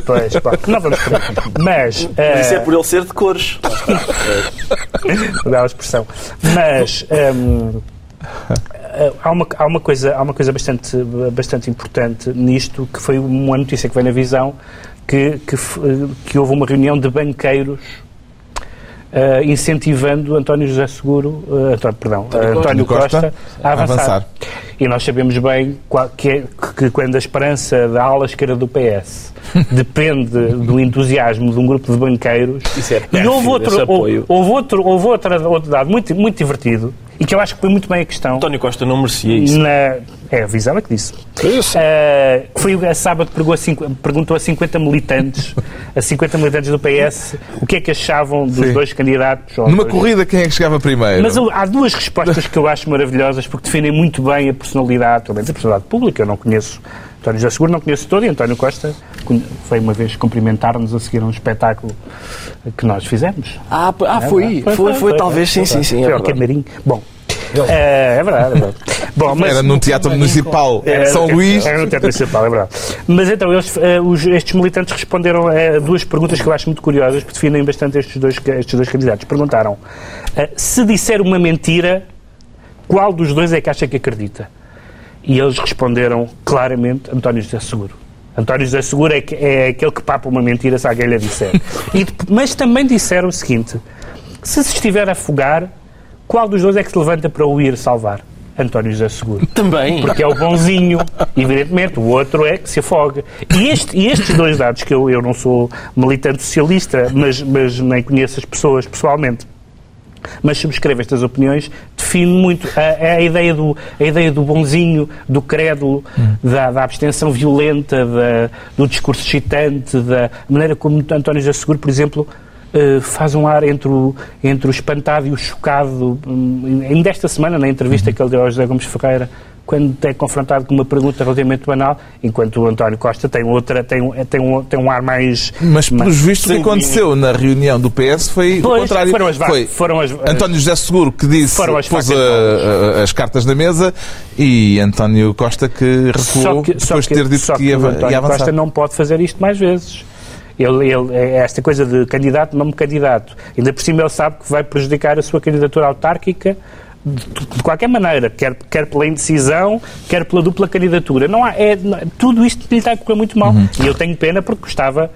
[SPEAKER 4] Pois, pá, não vamos por Mas. Uh...
[SPEAKER 2] Isso é por ele ser de cores.
[SPEAKER 4] Dá a expressão. Mas. Um, ehm, há uma, há uma coisa, há uma coisa bastante, bastante importante nisto, que foi uma notícia que veio na visão, que, que, que houve uma reunião de banqueiros uh, incentivando António José Seguro, uh, António, perdão, António, António Costa, Costa, a avançar. avançar. E nós sabemos bem que, é, que quando a esperança da ala esquerda do PS depende do entusiasmo de um grupo de banqueiros.
[SPEAKER 2] Isso é
[SPEAKER 4] e houve outro, houve, houve outro, houve outro, outro dado muito, muito divertido e que eu acho que foi muito bem a questão.
[SPEAKER 2] António Costa não merecia isso.
[SPEAKER 4] Na, é a Vizela que disse. Uh, foi a sábado perguntou a, cinco, perguntou a 50 militantes, a 50 militantes do PS, o que é que achavam dos Sim. dois candidatos.
[SPEAKER 1] Numa dois... corrida, quem é que chegava primeiro?
[SPEAKER 4] Mas há duas respostas que eu acho maravilhosas porque defendem muito bem a personalidade, pelo menos a personalidade pública. Eu não conheço António José Seguro, não conheço todo, e António Costa foi uma vez cumprimentar-nos a seguir um espetáculo que nós fizemos.
[SPEAKER 2] Ah, ah é, foi, foi, foi, foi, talvez, sim, sim, sim.
[SPEAKER 4] Foi ao Camarim. Bom, é, é, verdade, é verdade. (laughs)
[SPEAKER 1] Bom, mas, era num teatro municipal, era, São Luís.
[SPEAKER 4] Era no teatro municipal, é verdade. Mas então, eles, uh, os, estes militantes responderam a duas perguntas que eu acho muito curiosas, porque definem bastante estes dois, estes dois candidatos. Perguntaram uh, se disser uma mentira, qual dos dois é que acha que acredita? E eles responderam claramente António José Seguro. António José Seguro é, é aquele que papa uma mentira se alguém lhe disser. E, mas também disseram o seguinte: se se estiver a afogar, qual dos dois é que se levanta para o ir salvar? António José Seguro.
[SPEAKER 2] Também.
[SPEAKER 4] Porque é o bonzinho, evidentemente. O outro é que se afoga. E, este, e estes dois dados, que eu, eu não sou militante socialista, mas, mas nem conheço as pessoas pessoalmente, mas subscrevo estas opiniões, define muito a, a, ideia, do, a ideia do bonzinho, do crédulo, hum. da, da, abstenção violenta, da, do discurso excitante, da maneira como António José Seguro, por exemplo, uh, faz um ar entre o, entre o espantado e o chocado. Um, ainda esta semana, na entrevista uhum. que ele deu ao José Gomes Ferreira, quando é confrontado com uma pergunta relativamente banal, enquanto o António Costa tem outra, tem, tem, um, tem um ar mais...
[SPEAKER 1] Mas, pelos vistos, o que aconteceu na reunião do PS foi pois, o contrário.
[SPEAKER 4] Foram as,
[SPEAKER 1] foi
[SPEAKER 4] foram as,
[SPEAKER 1] António José Seguro que disse, pôs a, a, as cartas na mesa e António Costa que recuou que, depois de ter dito que, que ia,
[SPEAKER 4] António
[SPEAKER 1] ia avançar.
[SPEAKER 4] Costa não pode fazer isto mais vezes. Ele, ele, é esta coisa de candidato, não me candidato. Ainda por cima ele sabe que vai prejudicar a sua candidatura autárquica de, de qualquer maneira, quer, quer pela indecisão, quer pela dupla candidatura. Não há, é, tudo isto lhe está a correr muito mal. Uhum. E eu tenho pena porque gostava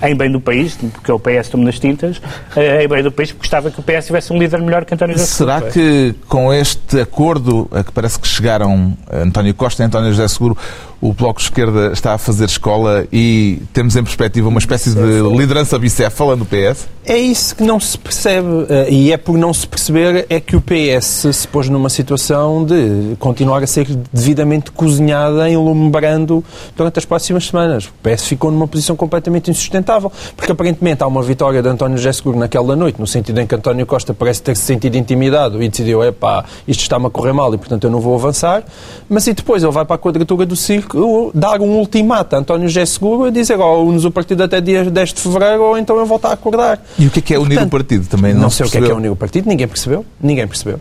[SPEAKER 4] em bem do país, porque o PS toma nas tintas, eh, em bem do país, porque gostava que o PS tivesse um líder melhor que António José
[SPEAKER 1] Será
[SPEAKER 4] Seguro.
[SPEAKER 1] que com este acordo a que parece que chegaram António Costa e António José Seguro, o Bloco de Esquerda está a fazer escola e temos em perspectiva uma espécie de liderança bicéfala no PS?
[SPEAKER 5] É isso que não se percebe eh, e é por não se perceber é que o PS se pôs numa situação de continuar a ser devidamente cozinhada em Lumbrando durante as próximas semanas. O PS ficou numa posição completamente insustentável, porque aparentemente há uma vitória de António José Seguro naquela noite, no sentido em que António Costa parece ter se sentido intimidado e decidiu, epá, isto está-me a correr mal e portanto eu não vou avançar, mas e depois ele vai para a quadratura do circo dar um ultimato a António José Seguro e dizer, oh, unes o partido até dia 10 de Fevereiro ou então eu volto a acordar.
[SPEAKER 1] E o que é que é unir o partido também? Não,
[SPEAKER 5] não sei o que é que é unir o partido, ninguém percebeu. Ninguém percebeu.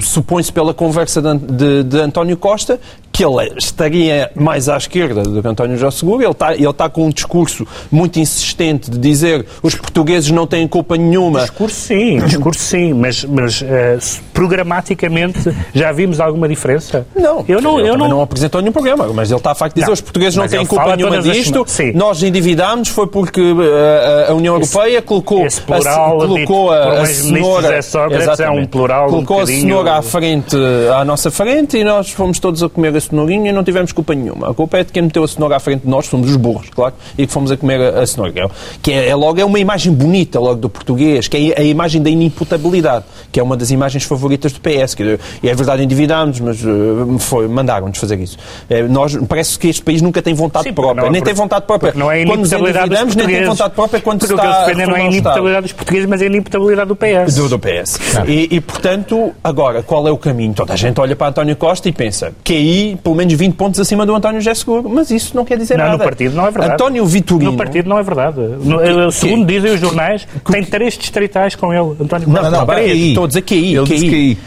[SPEAKER 5] Supõe-se pela conversa de, de, de, António Costa que ele estaria mais à esquerda do que António José Seguro. Ele está, ele está com um discurso muito insistente de dizer os portugueses não têm culpa nenhuma.
[SPEAKER 4] Discurso sim, (coughs) discurso sim, mas, mas eh, programaticamente já vimos alguma diferença?
[SPEAKER 5] Não,
[SPEAKER 4] eu não,
[SPEAKER 5] ele
[SPEAKER 4] eu não,
[SPEAKER 5] não apresentou nenhum programa, mas ele está a facto de dizer
[SPEAKER 4] Não,
[SPEAKER 5] os portugueses não têm culpa nenhuma disto.
[SPEAKER 4] Sim.
[SPEAKER 5] nós endividámos, foi porque uh, a União
[SPEAKER 4] Esse-
[SPEAKER 5] Europeia colocou,
[SPEAKER 4] esse plural
[SPEAKER 5] a, colocou a,
[SPEAKER 4] um
[SPEAKER 5] a cenoura,
[SPEAKER 4] Sócrates é um plural um
[SPEAKER 5] colocou a
[SPEAKER 4] bocadinho-
[SPEAKER 5] cenoura à frente, à nossa frente e nós fomos todos a comer a cenourinha e não tivemos culpa nenhuma. A culpa é de quem meteu a cenoura à frente de nós, somos os burros, claro, e que fomos a comer a, a cenoura. Que é- Que é, é logo é uma imagem bonita logo do português, que é a imagem da inimputabilidade, que é uma das imagens favoritas do PS. Que, e é verdade, endividámos, mas uh, mandaram-nos fazer isso. É, nós, parece que este país nunca tem vontade
[SPEAKER 4] Sim,
[SPEAKER 5] própria,
[SPEAKER 4] não-
[SPEAKER 5] nem tem vontade própria.
[SPEAKER 4] não é
[SPEAKER 5] quando nos endividamos, nem tem vontade própria quando
[SPEAKER 4] Porque
[SPEAKER 5] se
[SPEAKER 4] que
[SPEAKER 5] está
[SPEAKER 4] defendem não é a inimputabilidade dos portugueses, mas é a inimputabilidade do PS.
[SPEAKER 5] Do, do PS. E, e, portanto, agora, qual é o caminho? Toda a gente olha para António Costa e pensa que aí, pelo menos 20 pontos acima do António José Seguro. Mas isso não quer dizer
[SPEAKER 4] Não,
[SPEAKER 5] nada.
[SPEAKER 4] no partido não é verdade.
[SPEAKER 5] António Vitorino...
[SPEAKER 4] No partido não é verdade. No, eh, segundo dizem os jornais, tem três distritais com ele, António
[SPEAKER 5] Não, não,
[SPEAKER 1] bem,
[SPEAKER 5] três.
[SPEAKER 1] QI.
[SPEAKER 5] Estou a dizer QI.
[SPEAKER 1] Ele QI.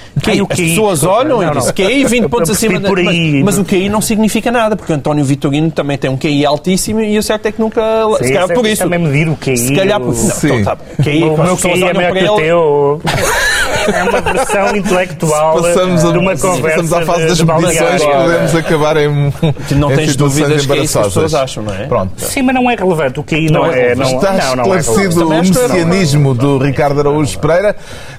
[SPEAKER 4] O
[SPEAKER 5] As
[SPEAKER 4] QI,
[SPEAKER 5] pessoas olham
[SPEAKER 4] Não,
[SPEAKER 5] e dizem
[SPEAKER 4] não.
[SPEAKER 5] QI 20
[SPEAKER 4] Eu
[SPEAKER 5] pontos acima... mas,
[SPEAKER 4] aí.
[SPEAKER 5] mas o QI não significa nada, porque António Vitorino também tem um QI altíssimo e o certo é que nunca...
[SPEAKER 4] Sim,
[SPEAKER 5] se calhar
[SPEAKER 4] isso é-
[SPEAKER 5] por
[SPEAKER 4] isso
[SPEAKER 5] isso...
[SPEAKER 4] também medir o QI.
[SPEAKER 5] Se calhar por...
[SPEAKER 4] o-
[SPEAKER 5] Não, então, tá bem. QI,
[SPEAKER 4] o meu QI é
[SPEAKER 5] olham
[SPEAKER 4] maior que o
[SPEAKER 5] ele-
[SPEAKER 4] teu. (laughs) É uma versão intelectual
[SPEAKER 1] Passamos, a,
[SPEAKER 4] de uma conversa
[SPEAKER 1] passamos à fase das
[SPEAKER 4] de
[SPEAKER 1] medições que podemos acabar em,
[SPEAKER 5] Tu não
[SPEAKER 1] em
[SPEAKER 5] tens dúvidas que é isso que as pessoas acham, não é?
[SPEAKER 1] Pronto.
[SPEAKER 4] Sim, mas não é relevante. O QI não,
[SPEAKER 5] Não é
[SPEAKER 4] é. Não,
[SPEAKER 1] Está
[SPEAKER 4] não, não é
[SPEAKER 1] esclarecido
[SPEAKER 4] relevante.
[SPEAKER 1] o
[SPEAKER 5] Também acho que não.
[SPEAKER 1] messianismo do Ricardo Araújo Pereira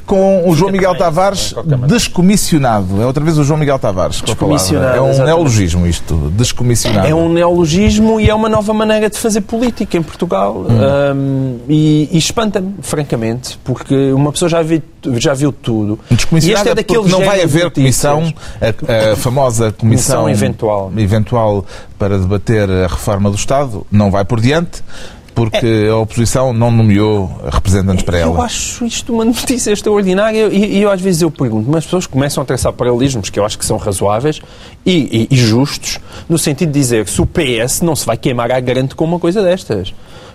[SPEAKER 1] com o João Miguel Tavares descomissionado. É outra vez o João Miguel Tavares.
[SPEAKER 5] Descomissionado,
[SPEAKER 1] É um
[SPEAKER 5] exatamente.
[SPEAKER 1] neologismo isto, descomissionado.
[SPEAKER 5] É um neologismo e é uma nova maneira de fazer política em Portugal. Um, e e espanta-me, francamente, porque uma pessoa já viu, já viu tudo. E
[SPEAKER 1] Descomissionado
[SPEAKER 5] este é
[SPEAKER 1] é não vai haver comissão, a, a famosa comissão,
[SPEAKER 5] Comissão eventual.
[SPEAKER 1] eventual para debater a reforma do Estado, não vai por diante, porque a oposição não nomeou representantes para
[SPEAKER 5] Eu
[SPEAKER 1] ela.
[SPEAKER 5] acho isto uma notícia extraordinária e, e eu às vezes eu pergunto, mas as pessoas começam a traçar paralelismos que eu acho que são razoáveis e, e- e justos, no sentido de dizer que se o PS não se vai queimar à garante com uma coisa destas.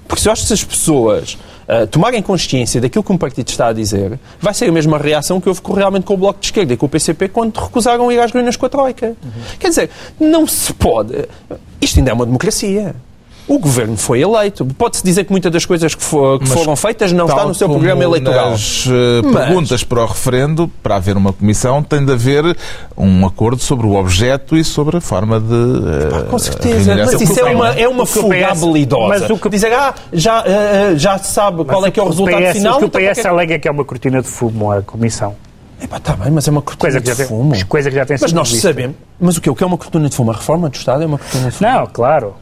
[SPEAKER 5] Porque se eu acho que se as pessoas ah, tomarem consciência daquilo que um partido está a dizer, vai ser a mesma reação que houve realmente com o Bloco de Esquerda e com o PCP quando recusaram ir às ruínas com a Troika. Quer dizer, não se pode. Isto ainda é uma democracia. O governo foi eleito. Pode-se dizer que muitas das coisas que, fo- que
[SPEAKER 1] Mas
[SPEAKER 5] foram feitas não está no seu programa eleitoral.
[SPEAKER 1] Nas eh,
[SPEAKER 5] Mas-
[SPEAKER 1] perguntas para o referendo, para haver uma comissão, tem de haver um acordo sobre o objeto e sobre a forma de. eh,
[SPEAKER 5] Com certeza, mas isso é uma, é uma
[SPEAKER 4] O o
[SPEAKER 5] fuga habilidosa.
[SPEAKER 4] mas o que-
[SPEAKER 5] Dizer, ah, já, eh, já se sabe qual é que é o resultado
[SPEAKER 4] PS,
[SPEAKER 5] final.
[SPEAKER 4] O que o
[SPEAKER 5] então
[SPEAKER 4] PS
[SPEAKER 5] quê?
[SPEAKER 4] alega é que é uma cortina de fumo a comissão.
[SPEAKER 5] Epá, está bem, mas é uma cortina
[SPEAKER 4] Coisa que
[SPEAKER 5] de
[SPEAKER 4] já tem,
[SPEAKER 5] fumo.
[SPEAKER 4] coisa que já tem
[SPEAKER 5] Mas nós
[SPEAKER 4] vista.
[SPEAKER 5] sabemos. Mas o que? O que é uma cortina de fumo? A reforma do Estado é uma cortina de fumo?
[SPEAKER 4] Não, claro.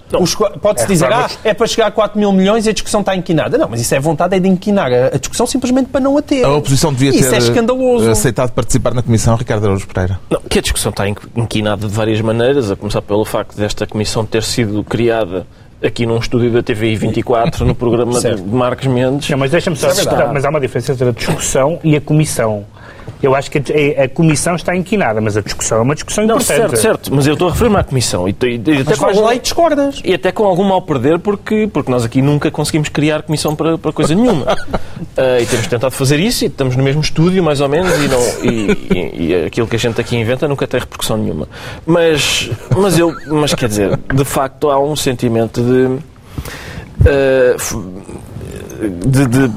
[SPEAKER 5] Pode-se
[SPEAKER 4] É
[SPEAKER 5] dizer, ah, é para chegar a 4 mil milhões e a discussão está inquinada. Não, mas isso é vontade é de inquinar a a discussão simplesmente para não a ter.
[SPEAKER 1] A oposição devia
[SPEAKER 5] Isso
[SPEAKER 1] ter
[SPEAKER 5] é escandaloso.
[SPEAKER 1] aceitado participar na comissão, Ricardo Araújo Pereira.
[SPEAKER 2] Não, que a discussão está inqu- inquinada de várias maneiras, a começar pelo facto desta comissão ter sido criada aqui num estúdio da TVI 24, no programa de
[SPEAKER 5] Certo.
[SPEAKER 2] de Marcos Mendes.
[SPEAKER 4] Não, mas deixa-me só.
[SPEAKER 5] É
[SPEAKER 4] mas há uma diferença entre a discussão e a comissão. Eu acho que a, a comissão está inquinada, mas a discussão é uma discussão
[SPEAKER 2] Não,
[SPEAKER 4] importante.
[SPEAKER 2] certo, certo, mas eu estou a referir-me à comissão. E, e- e até
[SPEAKER 5] Mas
[SPEAKER 2] com algum-
[SPEAKER 5] lá e discordas.
[SPEAKER 2] E até com algum mal perder, porque, porque nós aqui nunca conseguimos criar comissão para, para coisa nenhuma. Ah, (laughs) e temos tentado fazer isso e estamos no mesmo estúdio, mais ou menos, e, não, e, e- e aquilo que a gente aqui inventa nunca tem repercussão nenhuma. Mas, mas, eu, mas quer dizer, de facto há um sentimento de. f- de, de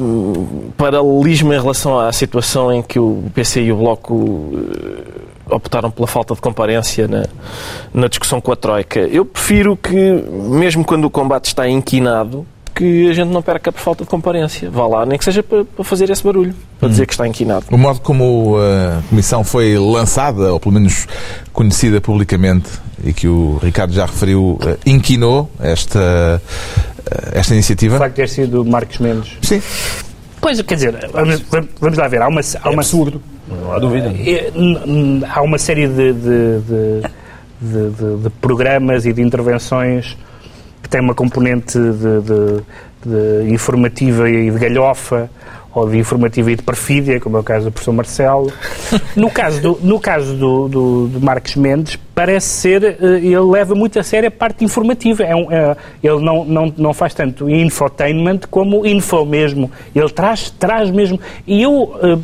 [SPEAKER 2] paralelismo em relação à situação em que o PC e o Bloco eh, optaram pela falta de comparência na, na discussão com a Troika. Eu prefiro que, mesmo quando o combate está inquinado, que a gente não perca por falta de comparência. Vá lá, nem que seja para, para fazer esse barulho, para dizer que está inquinado.
[SPEAKER 1] O modo como a comissão foi lançada, ou pelo menos conhecida publicamente, e que o Ricardo já referiu, eh, inquinou esta, eh, esta
[SPEAKER 4] O
[SPEAKER 1] iniciativa.
[SPEAKER 4] facto de ter sido Marcos Mendes.
[SPEAKER 1] Sim.
[SPEAKER 4] Pois, quer dizer, vamos, vamos lá ver. Há uma, há uma,
[SPEAKER 5] absurdo. Não há dúvida.
[SPEAKER 4] É, n- n- há uma série de, de- de- de- de- de programas e de intervenções que têm uma componente de, de- de informativa e de galhofa ou de informativa e de perfídia, como é o caso do professor Marcelo. No caso do, no caso do, do, do Marcos Mendes, parece ser, eh, ele leva muito a sério a parte informativa. É um, é- ele não, não, não faz tanto infotainment como info mesmo. Ele traz, traz mesmo. E eu, eh,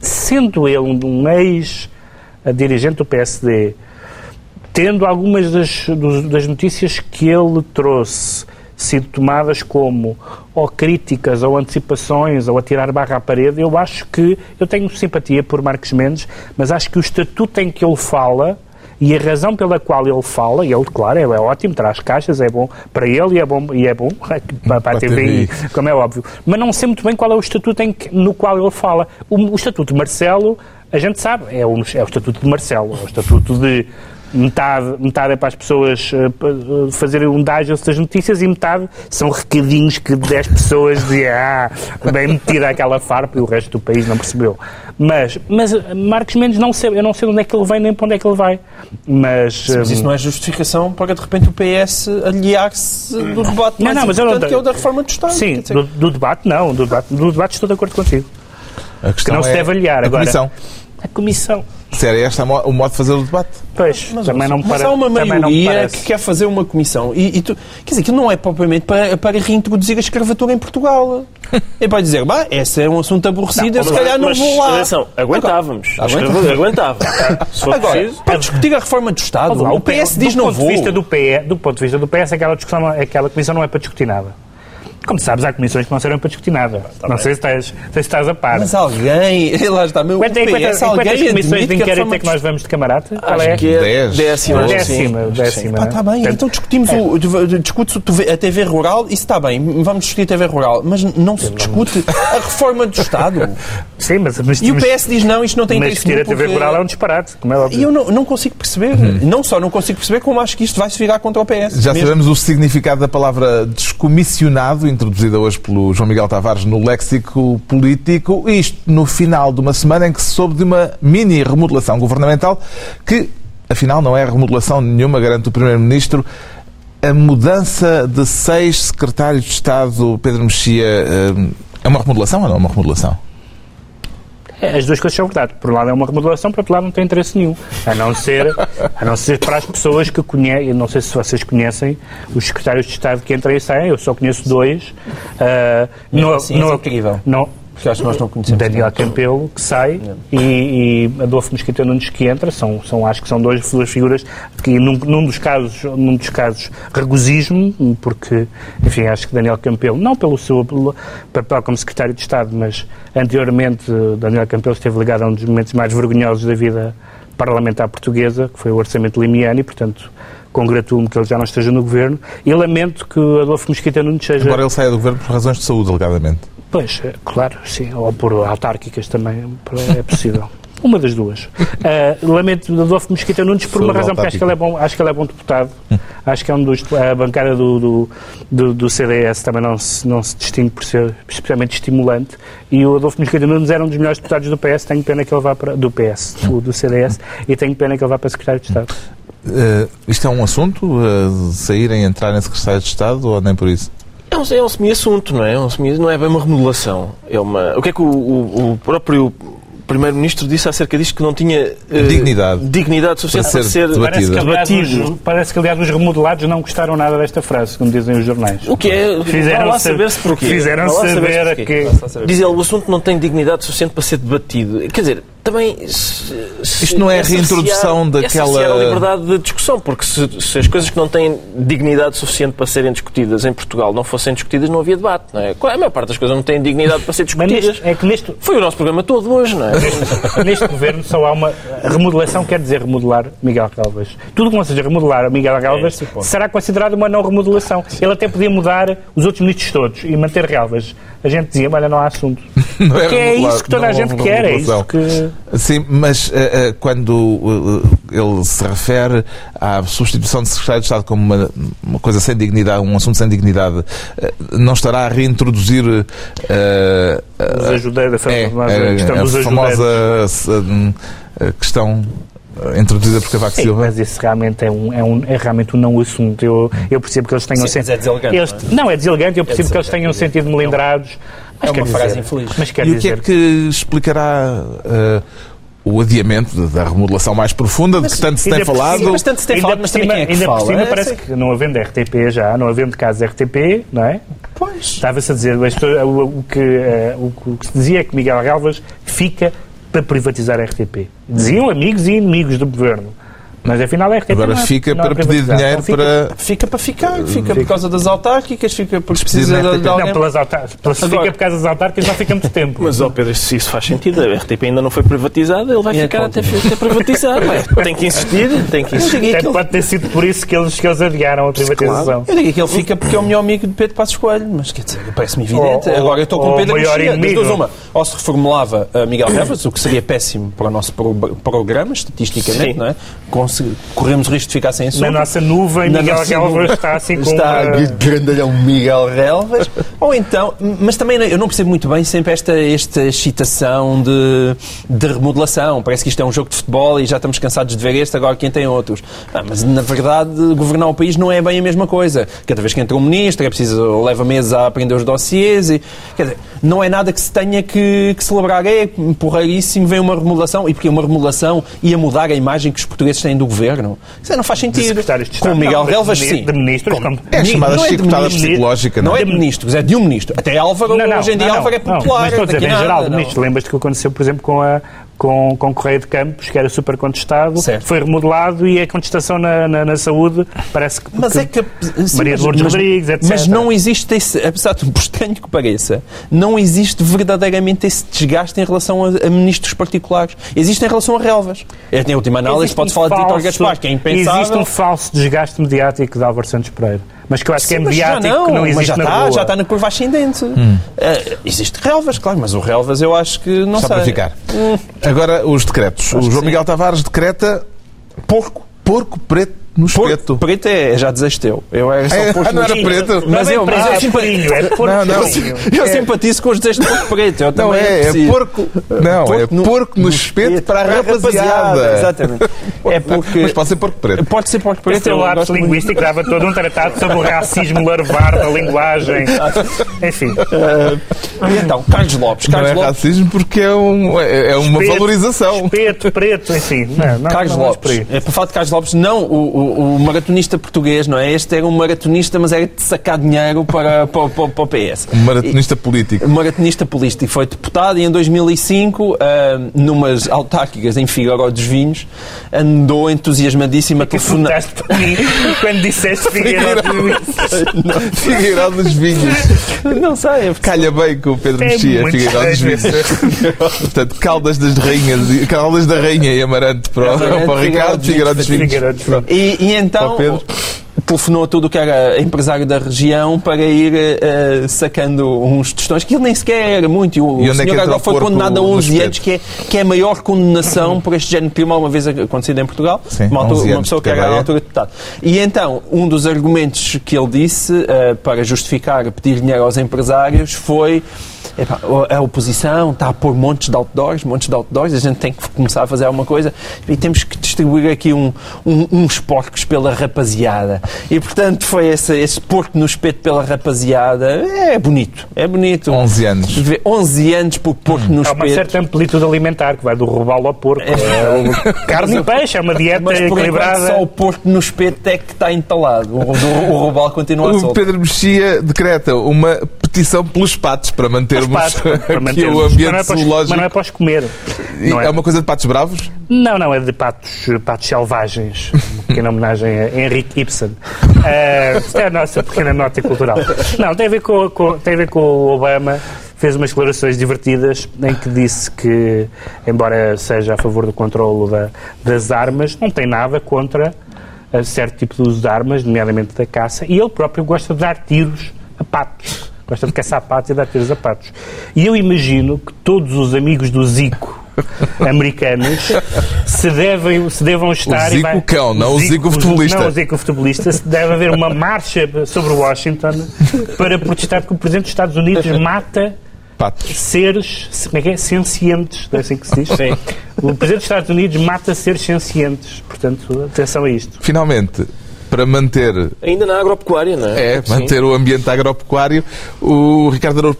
[SPEAKER 4] sendo ele um, ex-dirigente do PSD, tendo algumas das, das notícias que ele trouxe sido tomadas como ou críticas ou antecipações ou a tirar barra à parede, eu acho que eu tenho simpatia por Marcos Mendes, mas acho que o estatuto em que ele fala e a razão pela qual ele fala, e ele, claro, ele é ótimo, traz caixas, é bom para ele e é bom, e é bom (laughs) para, para a TVI, como é óbvio. Mas não sei muito bem qual é o estatuto em que- no qual ele fala. O, o estatuto de Marcelo, a gente sabe, é o, é o estatuto de Marcelo, é o estatuto de metade, metade é para as pessoas eh, eh, fazerem um digest das notícias e metade são recadinhos que 10 pessoas dizem, ah, bem metida aquela farpa e o resto do país não percebeu. Mas, mas eh, Marcos Mendes não sei, eu não sei de onde é que ele vem nem para onde é que ele vai. Mas,
[SPEAKER 5] Mas
[SPEAKER 4] eh,
[SPEAKER 5] isso não é justificação para de repente o PS aliar-se do debate
[SPEAKER 4] Não,
[SPEAKER 5] mais
[SPEAKER 4] não, mas eu não
[SPEAKER 5] que é o da reforma do Estado.
[SPEAKER 4] Sim, do, do debate não, do debate, do debate estou de acordo contigo.
[SPEAKER 1] A questão
[SPEAKER 4] não se
[SPEAKER 1] é
[SPEAKER 4] deve aliar.
[SPEAKER 1] a
[SPEAKER 4] Agora-
[SPEAKER 1] comissão.
[SPEAKER 4] A comissão,
[SPEAKER 1] Se era este o modo de fazer o debate.
[SPEAKER 4] pois, também não me
[SPEAKER 5] Mas
[SPEAKER 4] para-
[SPEAKER 5] há uma
[SPEAKER 4] não
[SPEAKER 5] maioria que quer fazer uma comissão. E, e tu, quer dizer, que não é propriamente para, para reintroduzir a escravatura em Portugal. (laughs) É para dizer, bah, esse é um assunto aborrecido, eu se
[SPEAKER 2] Mas-
[SPEAKER 5] calhar não
[SPEAKER 2] mas,
[SPEAKER 5] vou lá.
[SPEAKER 2] Atenção, aguentávamos.
[SPEAKER 5] Aguentávamos.
[SPEAKER 2] Aguentava. (laughs) Se for
[SPEAKER 5] Agora,
[SPEAKER 2] preciso.
[SPEAKER 5] para discutir a reforma do Estado,
[SPEAKER 4] lá,
[SPEAKER 5] o PS diz
[SPEAKER 4] do
[SPEAKER 5] não
[SPEAKER 4] ponto
[SPEAKER 5] vou.
[SPEAKER 4] De vista do, PE, do ponto de vista do PS, aquela, discussão, não- aquela comissão não é para discutir nada. Como sabes, há comissões que não servem para discutir nada. não sei se, estás, sei se estás a par.
[SPEAKER 5] Mas alguém, (laughs) lá está, meu, o
[SPEAKER 4] Quanto é- quantas-
[SPEAKER 5] PS,
[SPEAKER 4] quantas
[SPEAKER 5] alguém
[SPEAKER 4] comissões de
[SPEAKER 5] que a
[SPEAKER 4] inquérito
[SPEAKER 5] reforma
[SPEAKER 4] é que nós vamos de camarada? Qual
[SPEAKER 2] Acho
[SPEAKER 4] é?
[SPEAKER 2] que é
[SPEAKER 1] Dez.
[SPEAKER 2] décima.
[SPEAKER 4] Décima,
[SPEAKER 2] sim.
[SPEAKER 4] décima.
[SPEAKER 5] Ah,
[SPEAKER 4] é?
[SPEAKER 5] está bem,
[SPEAKER 4] Portanto,
[SPEAKER 5] então discutimos o, discute-se o TV a TV rural, isso está bem, vamos discutir a TV rural, mas não se discute a reforma do Estado. (laughs)
[SPEAKER 4] Sim, mas, mas,
[SPEAKER 5] E o
[SPEAKER 4] mas-
[SPEAKER 5] PS diz não, isto não tem
[SPEAKER 4] mas
[SPEAKER 5] interesse
[SPEAKER 4] discutir a TV
[SPEAKER 5] porque-
[SPEAKER 4] rural é um disparate, como é óbvio.
[SPEAKER 5] E eu não, não consigo perceber. Não só não consigo perceber, como acho que isto vai se virar contra o PS.
[SPEAKER 1] Já
[SPEAKER 5] mesmo.
[SPEAKER 1] sabemos o significado da palavra descomissionado, introduzida hoje pelo João Miguel Tavares no léxico político. Isto no final de uma semana em que se soube de uma mini remodelação governamental que, afinal, não é remodelação nenhuma, garante o Primeiro-Ministro. A mudança de seis secretários de Estado, Pedro Mexia, eh, é uma remodelação ou não é uma remodelação?
[SPEAKER 4] É, As duas coisas são verdade. Por um lado é uma remodelação, por outro lado não tem interesse nenhum. A não ser, a não ser para as pessoas que conhecem, eu não sei se vocês conhecem os secretários de Estado que entram e saem, eu só conheço dois. Ah,
[SPEAKER 5] Mesmo assim, é incrível.
[SPEAKER 4] Não,
[SPEAKER 5] Porque acho que nós não conhecemos.
[SPEAKER 4] Daniel
[SPEAKER 5] tanto.
[SPEAKER 4] Campelo, que sai, e, e Adolfo Mosquita Nunes, que entra. São, são, acho que são dois, duas figuras que, num, num dos casos, num dos casos regozijo-me, porque, enfim, acho que Daniel Campelo, não pelo seu papel como secretário de Estado, mas anteriormente eh, Daniel Campelo esteve ligado a um dos momentos mais vergonhosos da vida parlamentar portuguesa, que foi o orçamento limiano, e, portanto, congratulo-me que ele já não esteja no governo, e lamento que Adolfo Mosquita Nunes seja...
[SPEAKER 1] Embora ele saia do governo por razões de saúde, alegadamente.
[SPEAKER 4] Pois, é, claro, sim. Ou por autárquicas também é possível. (laughs) Uma das duas. Ah, lamento de Adolfo Mesquita Nunes por uma
[SPEAKER 1] Saúde
[SPEAKER 4] razão, porque acho que ele é bom, acho que ele é bom deputado. (laughs) Acho que é um dos. A bancada do, do, do, do CDS também não se, não se distingue por ser especialmente estimulante. E o Adolfo Mesquita Nunes era um dos melhores deputados do PS. Tenho pena que ele vá para. do PS, do, do CDS, (laughs) e tenho pena que ele vá para secretário de Estado.
[SPEAKER 1] Eh, isto é um assunto? Uh, saírem, entrarem em secretário de Estado ou nem por isso?
[SPEAKER 2] É um, é um semi-assunto, não é? É um semi, não é bem uma remodelação. É uma, o que é que o, o- o próprio Primeiro-Ministro disse acerca disto que não tinha eh,
[SPEAKER 1] Dignidade.
[SPEAKER 2] dignidade suficiente
[SPEAKER 1] Para
[SPEAKER 2] para
[SPEAKER 1] ser
[SPEAKER 2] ser,
[SPEAKER 1] debatido.
[SPEAKER 4] Parece que, aliás,
[SPEAKER 2] debatido.
[SPEAKER 4] os, parece que, aliás, os remodelados não gostaram nada desta frase, como dizem os jornais.
[SPEAKER 2] O que é?
[SPEAKER 4] Fizeram
[SPEAKER 2] lá
[SPEAKER 4] saber-
[SPEAKER 2] saber-se porquê.
[SPEAKER 4] fizeram saber
[SPEAKER 2] saber-se
[SPEAKER 4] que-
[SPEAKER 2] porquê. Diz ele, o assunto não tem dignidade suficiente para ser debatido. Quer dizer, também... se- se-
[SPEAKER 1] Isto não é a reintrodução
[SPEAKER 2] é
[SPEAKER 1] daquela-
[SPEAKER 2] cercear a liberdade de discussão, porque se, se as coisas que não têm dignidade suficiente para serem discutidas em Portugal não fossem discutidas, não havia debate, não é? A maior parte das coisas não têm dignidade para ser discutidas.
[SPEAKER 4] neste, é que neste,
[SPEAKER 2] Foi o nosso programa todo hoje, não é?
[SPEAKER 4] neste governo só há uma. a remodelação quer dizer remodelar Miguel Galvas. Tudo que não seja remodelar Miguel Galvas será considerado uma não remodelação. Ele até podia mudar os outros ministros todos e manter Galvas. A gente dizia, olha, não há assunto. (laughs)
[SPEAKER 1] Não
[SPEAKER 4] Porque é
[SPEAKER 1] remodelar-
[SPEAKER 4] isso que toda a gente quer, é isso que.
[SPEAKER 1] Sim, mas eh, eh, quando eh, ele se refere à substituição de secretário de Estado como uma, uma coisa sem dignidade, um assunto sem dignidade, não estará a reintroduzir eh,
[SPEAKER 4] Os ajudeiros, a
[SPEAKER 1] é,
[SPEAKER 4] famosa questão
[SPEAKER 1] a
[SPEAKER 4] ajudeiros.
[SPEAKER 1] famosa questão introduzida por Cavaco
[SPEAKER 4] Sim,
[SPEAKER 1] Silva?
[SPEAKER 4] mas isso realmente é, um, é, um, é realmente um não assunto. Eu, eu percebo que eles tenham
[SPEAKER 5] Sim, mas
[SPEAKER 4] sentido.
[SPEAKER 5] é deselegante,
[SPEAKER 4] Eles-
[SPEAKER 5] não
[SPEAKER 4] não, é deselegante, eu percebo que eles tenham
[SPEAKER 5] deselegante.
[SPEAKER 4] sentido melindrados. Mas
[SPEAKER 5] É uma frase
[SPEAKER 4] dizer-
[SPEAKER 5] infeliz.
[SPEAKER 4] Mas quer
[SPEAKER 1] E o que é
[SPEAKER 4] dizer.
[SPEAKER 1] que explicará eh, o adiamento da remodelação mais profunda de que tanto se tem falado?
[SPEAKER 4] cima-
[SPEAKER 5] Bastante se tem
[SPEAKER 4] ainda
[SPEAKER 5] falado, mas também
[SPEAKER 4] cima-
[SPEAKER 5] quem é que
[SPEAKER 4] ainda por cima
[SPEAKER 5] É,
[SPEAKER 4] parece que não havendo RTP já, não havendo casos RTP, não é?
[SPEAKER 5] Pois.
[SPEAKER 4] Estava-se a dizer, o, o que, o, que- o que se dizia é que Miguel Galvas fica para privatizar a RTP. Diziam amigos e inimigos do governo. Mas afinal a RTP
[SPEAKER 1] Agora
[SPEAKER 4] não é-
[SPEAKER 1] fica
[SPEAKER 4] não é
[SPEAKER 1] para pedir
[SPEAKER 4] privatizada.
[SPEAKER 1] dinheiro
[SPEAKER 4] Então fica-
[SPEAKER 1] para.
[SPEAKER 5] Fica para ficar, fica por causa das autárquicas, fica porque
[SPEAKER 1] Precisa
[SPEAKER 5] de, de alguém.
[SPEAKER 4] Não, pelas autárquicas. Fica por causa das autárquicas já fica muito tempo.
[SPEAKER 2] Mas, ó Pedro, se isso faz sentido, a RTP ainda não foi privatizada, ele vai
[SPEAKER 5] E é
[SPEAKER 2] ficar até, até privatizar. Pá, Tem que insistir, tem que insistir.
[SPEAKER 4] Até pode ter sido por isso que eles, que eles adiaram a privatização.
[SPEAKER 5] Eu digo que ele fica porque é o melhor amigo de Pedro Passos Coelho, mas quer dizer, parece-me evidente.
[SPEAKER 4] Ou-
[SPEAKER 5] Agora eu estou com o Pedro
[SPEAKER 4] maior
[SPEAKER 5] Mexia, das duas uma. Ou se reformulava a Miguel Reves, o que seria péssimo para o nosso pro- programa, estatisticamente,
[SPEAKER 2] Sim.
[SPEAKER 5] não é? Corremos risco de ficar sem
[SPEAKER 4] Na
[SPEAKER 5] assunto.
[SPEAKER 4] nossa nuvem,
[SPEAKER 5] Na
[SPEAKER 4] Miguel
[SPEAKER 5] nuvem.
[SPEAKER 4] está assim com
[SPEAKER 5] Está
[SPEAKER 4] uma...
[SPEAKER 5] grandalhão Miguel Relvas. (laughs) Ou então, mas também eu não percebo muito bem sempre esta, esta excitação de, de remodelação. Parece que isto é um jogo de futebol e já estamos cansados de ver este, agora quem tem outros. Ah, mas na verdade, governar o país não é bem a mesma coisa. Cada vez que entra um ministro, é preciso, leva meses a aprender os dossiês e. Quer dizer, não é nada que se tenha que, que celebrar. É porreiríssimo, vem uma remodelação. E porque uma remodelação ia mudar a imagem que os portugueses têm do governo. Isso não faz sentido. Com Miguel Relvas, sim.
[SPEAKER 4] De ministros. como-
[SPEAKER 1] É a
[SPEAKER 5] Ni-
[SPEAKER 1] chamada
[SPEAKER 5] não é de
[SPEAKER 1] chicotada psicológica,
[SPEAKER 5] Não
[SPEAKER 1] não
[SPEAKER 5] é
[SPEAKER 1] é?
[SPEAKER 5] de ministros, é de um ministro. Até Álvaro, hoje em dia, Álvaro é popular.
[SPEAKER 4] mas estou a dizer, em geral, de
[SPEAKER 5] não.
[SPEAKER 4] ministros. Lembras-te que aconteceu, por exemplo, com a com, com Correia de Campos, que era super contestado,
[SPEAKER 5] Certo.
[SPEAKER 4] foi remodelado e a contestação na, na, na saúde parece que...
[SPEAKER 5] Mas é que. sim,
[SPEAKER 4] Maria de Lourdes
[SPEAKER 5] mas-
[SPEAKER 4] Rodrigues, etc.
[SPEAKER 5] Mas não existe esse. Apesar de por estranho que pareça, não existe verdadeiramente esse desgaste em relação a, a ministros particulares. Existe em relação a relvas. É, em última análise, pode
[SPEAKER 4] um
[SPEAKER 5] falar de Vitor
[SPEAKER 4] falso-
[SPEAKER 5] Gaspar, que é impensável.
[SPEAKER 4] Existe um falso desgaste mediático de Álvaro Santos Pereira. Mas que eu acho que é
[SPEAKER 5] Sim, mas já
[SPEAKER 4] mediático, que não
[SPEAKER 5] mas
[SPEAKER 4] existe
[SPEAKER 5] já
[SPEAKER 4] na
[SPEAKER 5] está,
[SPEAKER 4] rua.
[SPEAKER 5] já está na curva ascendente. Eh, existe relvas, claro, mas o relvas eu acho que não
[SPEAKER 1] Só
[SPEAKER 5] sei.
[SPEAKER 1] para ficar. Agora, os decretos. O
[SPEAKER 5] que
[SPEAKER 1] João. Miguel Tavares decreta
[SPEAKER 5] Porco.
[SPEAKER 1] porco preto no espeto.
[SPEAKER 5] preto é, já desejo teu. Eu era só
[SPEAKER 1] É, ah, não
[SPEAKER 5] no
[SPEAKER 1] era preto?
[SPEAKER 5] Mas
[SPEAKER 4] Não é
[SPEAKER 5] eu,
[SPEAKER 4] preto,
[SPEAKER 5] mas
[SPEAKER 4] é espinho, é porco
[SPEAKER 1] Não, não.
[SPEAKER 4] espinho.
[SPEAKER 5] eu simpatizo com os desejos de porco preto. Eu
[SPEAKER 1] Não
[SPEAKER 5] também
[SPEAKER 1] é, é porco. Não, é
[SPEAKER 5] Porco no-
[SPEAKER 1] porco no espeto para a rapaziada.
[SPEAKER 5] Exatamente. É porque.
[SPEAKER 1] Mas pode ser porco preto.
[SPEAKER 5] Pode ser porco preto.
[SPEAKER 4] teu
[SPEAKER 5] eu
[SPEAKER 4] lápis linguístico dava todo um tratado sobre o racismo larvar da linguagem. Enfim,
[SPEAKER 5] E então, Carlos Lopes.
[SPEAKER 1] Não
[SPEAKER 5] Carlos
[SPEAKER 1] é
[SPEAKER 5] Lopes.
[SPEAKER 1] racismo porque é, um, é é uma
[SPEAKER 4] Espeto,
[SPEAKER 1] valorização.
[SPEAKER 4] espeto, preto, enfim. Não, não,
[SPEAKER 5] Carlos
[SPEAKER 4] não por
[SPEAKER 5] Lopes. É para falar de Carlos Lopes, não o, o, o maratonista português, não é? Este era um maratonista, mas era de sacar dinheiro para, para, para, para o PS.
[SPEAKER 1] Um maratonista político.
[SPEAKER 5] maratonista político, foi deputado e em 2005, ah, numas autárquicas em Figueiró dos Vinhos, andou entusiasmadíssimo a telefonar.
[SPEAKER 4] quando disseste (laughs) Figueiredo
[SPEAKER 1] Figueiró dos Vinhos.
[SPEAKER 5] Não sei, é
[SPEAKER 1] Calha bem com o Pedro
[SPEAKER 4] É
[SPEAKER 1] Mexia, Figueiró dos Vinhos. Portanto, Caldas das Rainhas, e- Caldas da Rainha e Amarante para, o-
[SPEAKER 5] Amarante,
[SPEAKER 1] para o Ricardo,
[SPEAKER 5] Figueiró dos
[SPEAKER 1] Figueiró dos Vinhos.
[SPEAKER 5] E, e então
[SPEAKER 1] o
[SPEAKER 5] telefonou tudo o que era empresário da região para ir eh, sacando uns tostões que ele nem sequer era muito. E o,
[SPEAKER 1] E
[SPEAKER 5] o
[SPEAKER 1] é que
[SPEAKER 5] senhor
[SPEAKER 1] entra
[SPEAKER 5] agora
[SPEAKER 1] o
[SPEAKER 5] foi condenado a
[SPEAKER 1] no
[SPEAKER 5] 11
[SPEAKER 1] espeto?
[SPEAKER 5] anos, que é, que é a maior condenação por este género de crime alguma vez acontecido em Portugal.
[SPEAKER 1] Sim,
[SPEAKER 5] uma, altura-
[SPEAKER 1] 11
[SPEAKER 5] uma pessoa que era
[SPEAKER 1] cadeia.
[SPEAKER 5] altura deputado. E então, um dos argumentos que ele disse eh, para justificar pedir dinheiro aos empresários foi. Epá, a oposição está a pôr montes de outdoors, montes de outdoors, a gente tem que começar a fazer alguma coisa e temos que distribuir aqui um, um- uns porcos pela rapaziada. E portanto foi esse, esse porco no espeto pela rapaziada. É bonito, é bonito.
[SPEAKER 1] 11 anos.
[SPEAKER 5] Vê- 11 anos por porco no
[SPEAKER 4] Há uma
[SPEAKER 5] espeto.
[SPEAKER 4] certa amplitude alimentar que vai do robalo ao porco. É o carne e peixe, é uma dieta
[SPEAKER 5] Mas
[SPEAKER 4] equilibrada.
[SPEAKER 5] só o porco no espeto é que está entalado. O, o, o robalo continua a
[SPEAKER 1] O
[SPEAKER 5] solto.
[SPEAKER 1] Pedro Mexia decreta uma petição pelos patos para mantermos
[SPEAKER 4] Patos, para (laughs)
[SPEAKER 1] aqui o
[SPEAKER 4] Mas
[SPEAKER 1] ambiente
[SPEAKER 4] não é para os-. Mas não é para os comer. Não
[SPEAKER 1] é uma coisa de patos bravos?
[SPEAKER 4] Não, não, é de patos, patos selvagens, (laughs) uma pequena homenagem a Henrique Ibsen. Isto é a nossa pequena nota cultural. Não, tem a ver com, com- tem a ver com o Obama, fez umas declarações divertidas em que disse que, embora seja a favor do controlo da- das armas, não tem nada contra eh, certo tipo de uso de armas, nomeadamente da caça, e ele próprio gosta de dar tiros a patos. Gosta de caçar patos e dar tiros a patos. E eu imagino que todos os amigos do Zico (laughs) americanos se, devem, se devam estar...
[SPEAKER 1] Zico
[SPEAKER 4] e vai-
[SPEAKER 1] cão, não o Zico futebolista.
[SPEAKER 4] Não o Zico futebolista. Se deve haver uma marcha sobre Washington para protestar porque o Presidente dos Estados Unidos mata
[SPEAKER 1] Patos.
[SPEAKER 4] seres, se- como é que é? Sencientes, não é assim que se diz?
[SPEAKER 2] Sim.
[SPEAKER 4] O Presidente dos Estados Unidos mata seres sencientes. Portanto, atenção a isto.
[SPEAKER 1] Finalmente, para manter
[SPEAKER 2] Ainda na agropecuária, não é?
[SPEAKER 1] É,
[SPEAKER 2] Sim.
[SPEAKER 1] manter o ambiente agropecuário. O Ricardo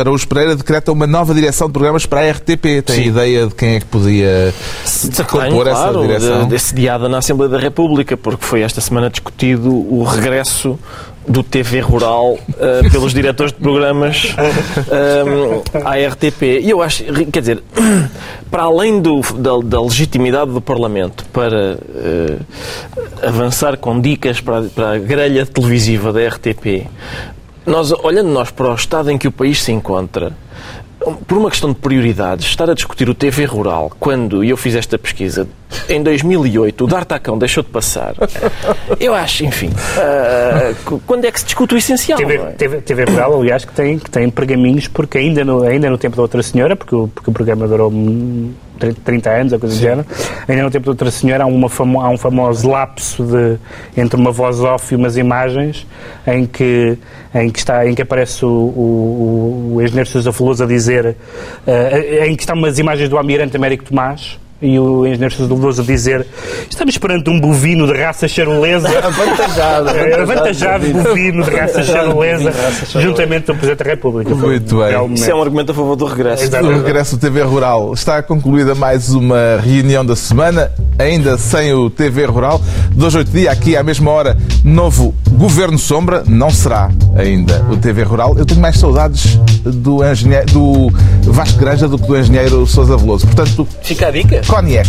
[SPEAKER 1] Araújo- Pereira decreta uma nova direção de programas para a RTP. Tem
[SPEAKER 2] Sim.
[SPEAKER 1] ideia de quem é que podia compor
[SPEAKER 2] Tenho,
[SPEAKER 1] essa
[SPEAKER 2] claro,
[SPEAKER 1] direção?
[SPEAKER 2] de- Desse diada na Assembleia da República, porque foi esta semana discutido o regresso do TV Rural uh, pelos diretores de programas um, à RTP. E eu acho, quer dizer, (clears throat) para além do, da, da, legitimidade do Parlamento para uh, avançar com dicas para, para a grelha televisiva da RTP, nós, olhando nós para o estado em que o país se encontra, por uma questão de prioridades, estar a discutir o TV rural, quando eu fiz esta pesquisa, em 2008, o D'Artacão deixou de passar, eu acho, enfim, uh, quando é que se discute o essencial?
[SPEAKER 4] TV, é? TV, TV rural, aliás, que tem, que tem pergaminhos, porque ainda no, ainda no tempo da outra senhora, porque o, porque o programa durou 30 anos, a coisa do género. Ainda no tempo da outra senhora há, uma famo, há um famoso lapso de, entre uma voz off e umas imagens em que, em que, está, em que aparece o, o, o engenheiro Sousa Veloso a dizer, uh, em que estão umas imagens do Almirante Américo Tomás, e o engenheiro Sousa a dizer estamos perante um bovino de raça charolesa. (laughs)
[SPEAKER 5] Avantajado,
[SPEAKER 4] avantajado, avantajado bovino de raça charolesa juntamente com o Presidente da República.
[SPEAKER 1] Muito bem.
[SPEAKER 2] Isso é um argumento a favor do regresso.
[SPEAKER 1] Do regresso do TV Rural. Está concluída mais uma reunião da semana ainda sem o TV Rural. Dois oito dias aqui à mesma hora novo Governo Sombra. Não será ainda o TV Rural. Eu tenho mais saudades do, engenheiro, do Vasco Granja do que do engenheiro Sousa Veloso. Portanto
[SPEAKER 2] fica a dica
[SPEAKER 1] koniek.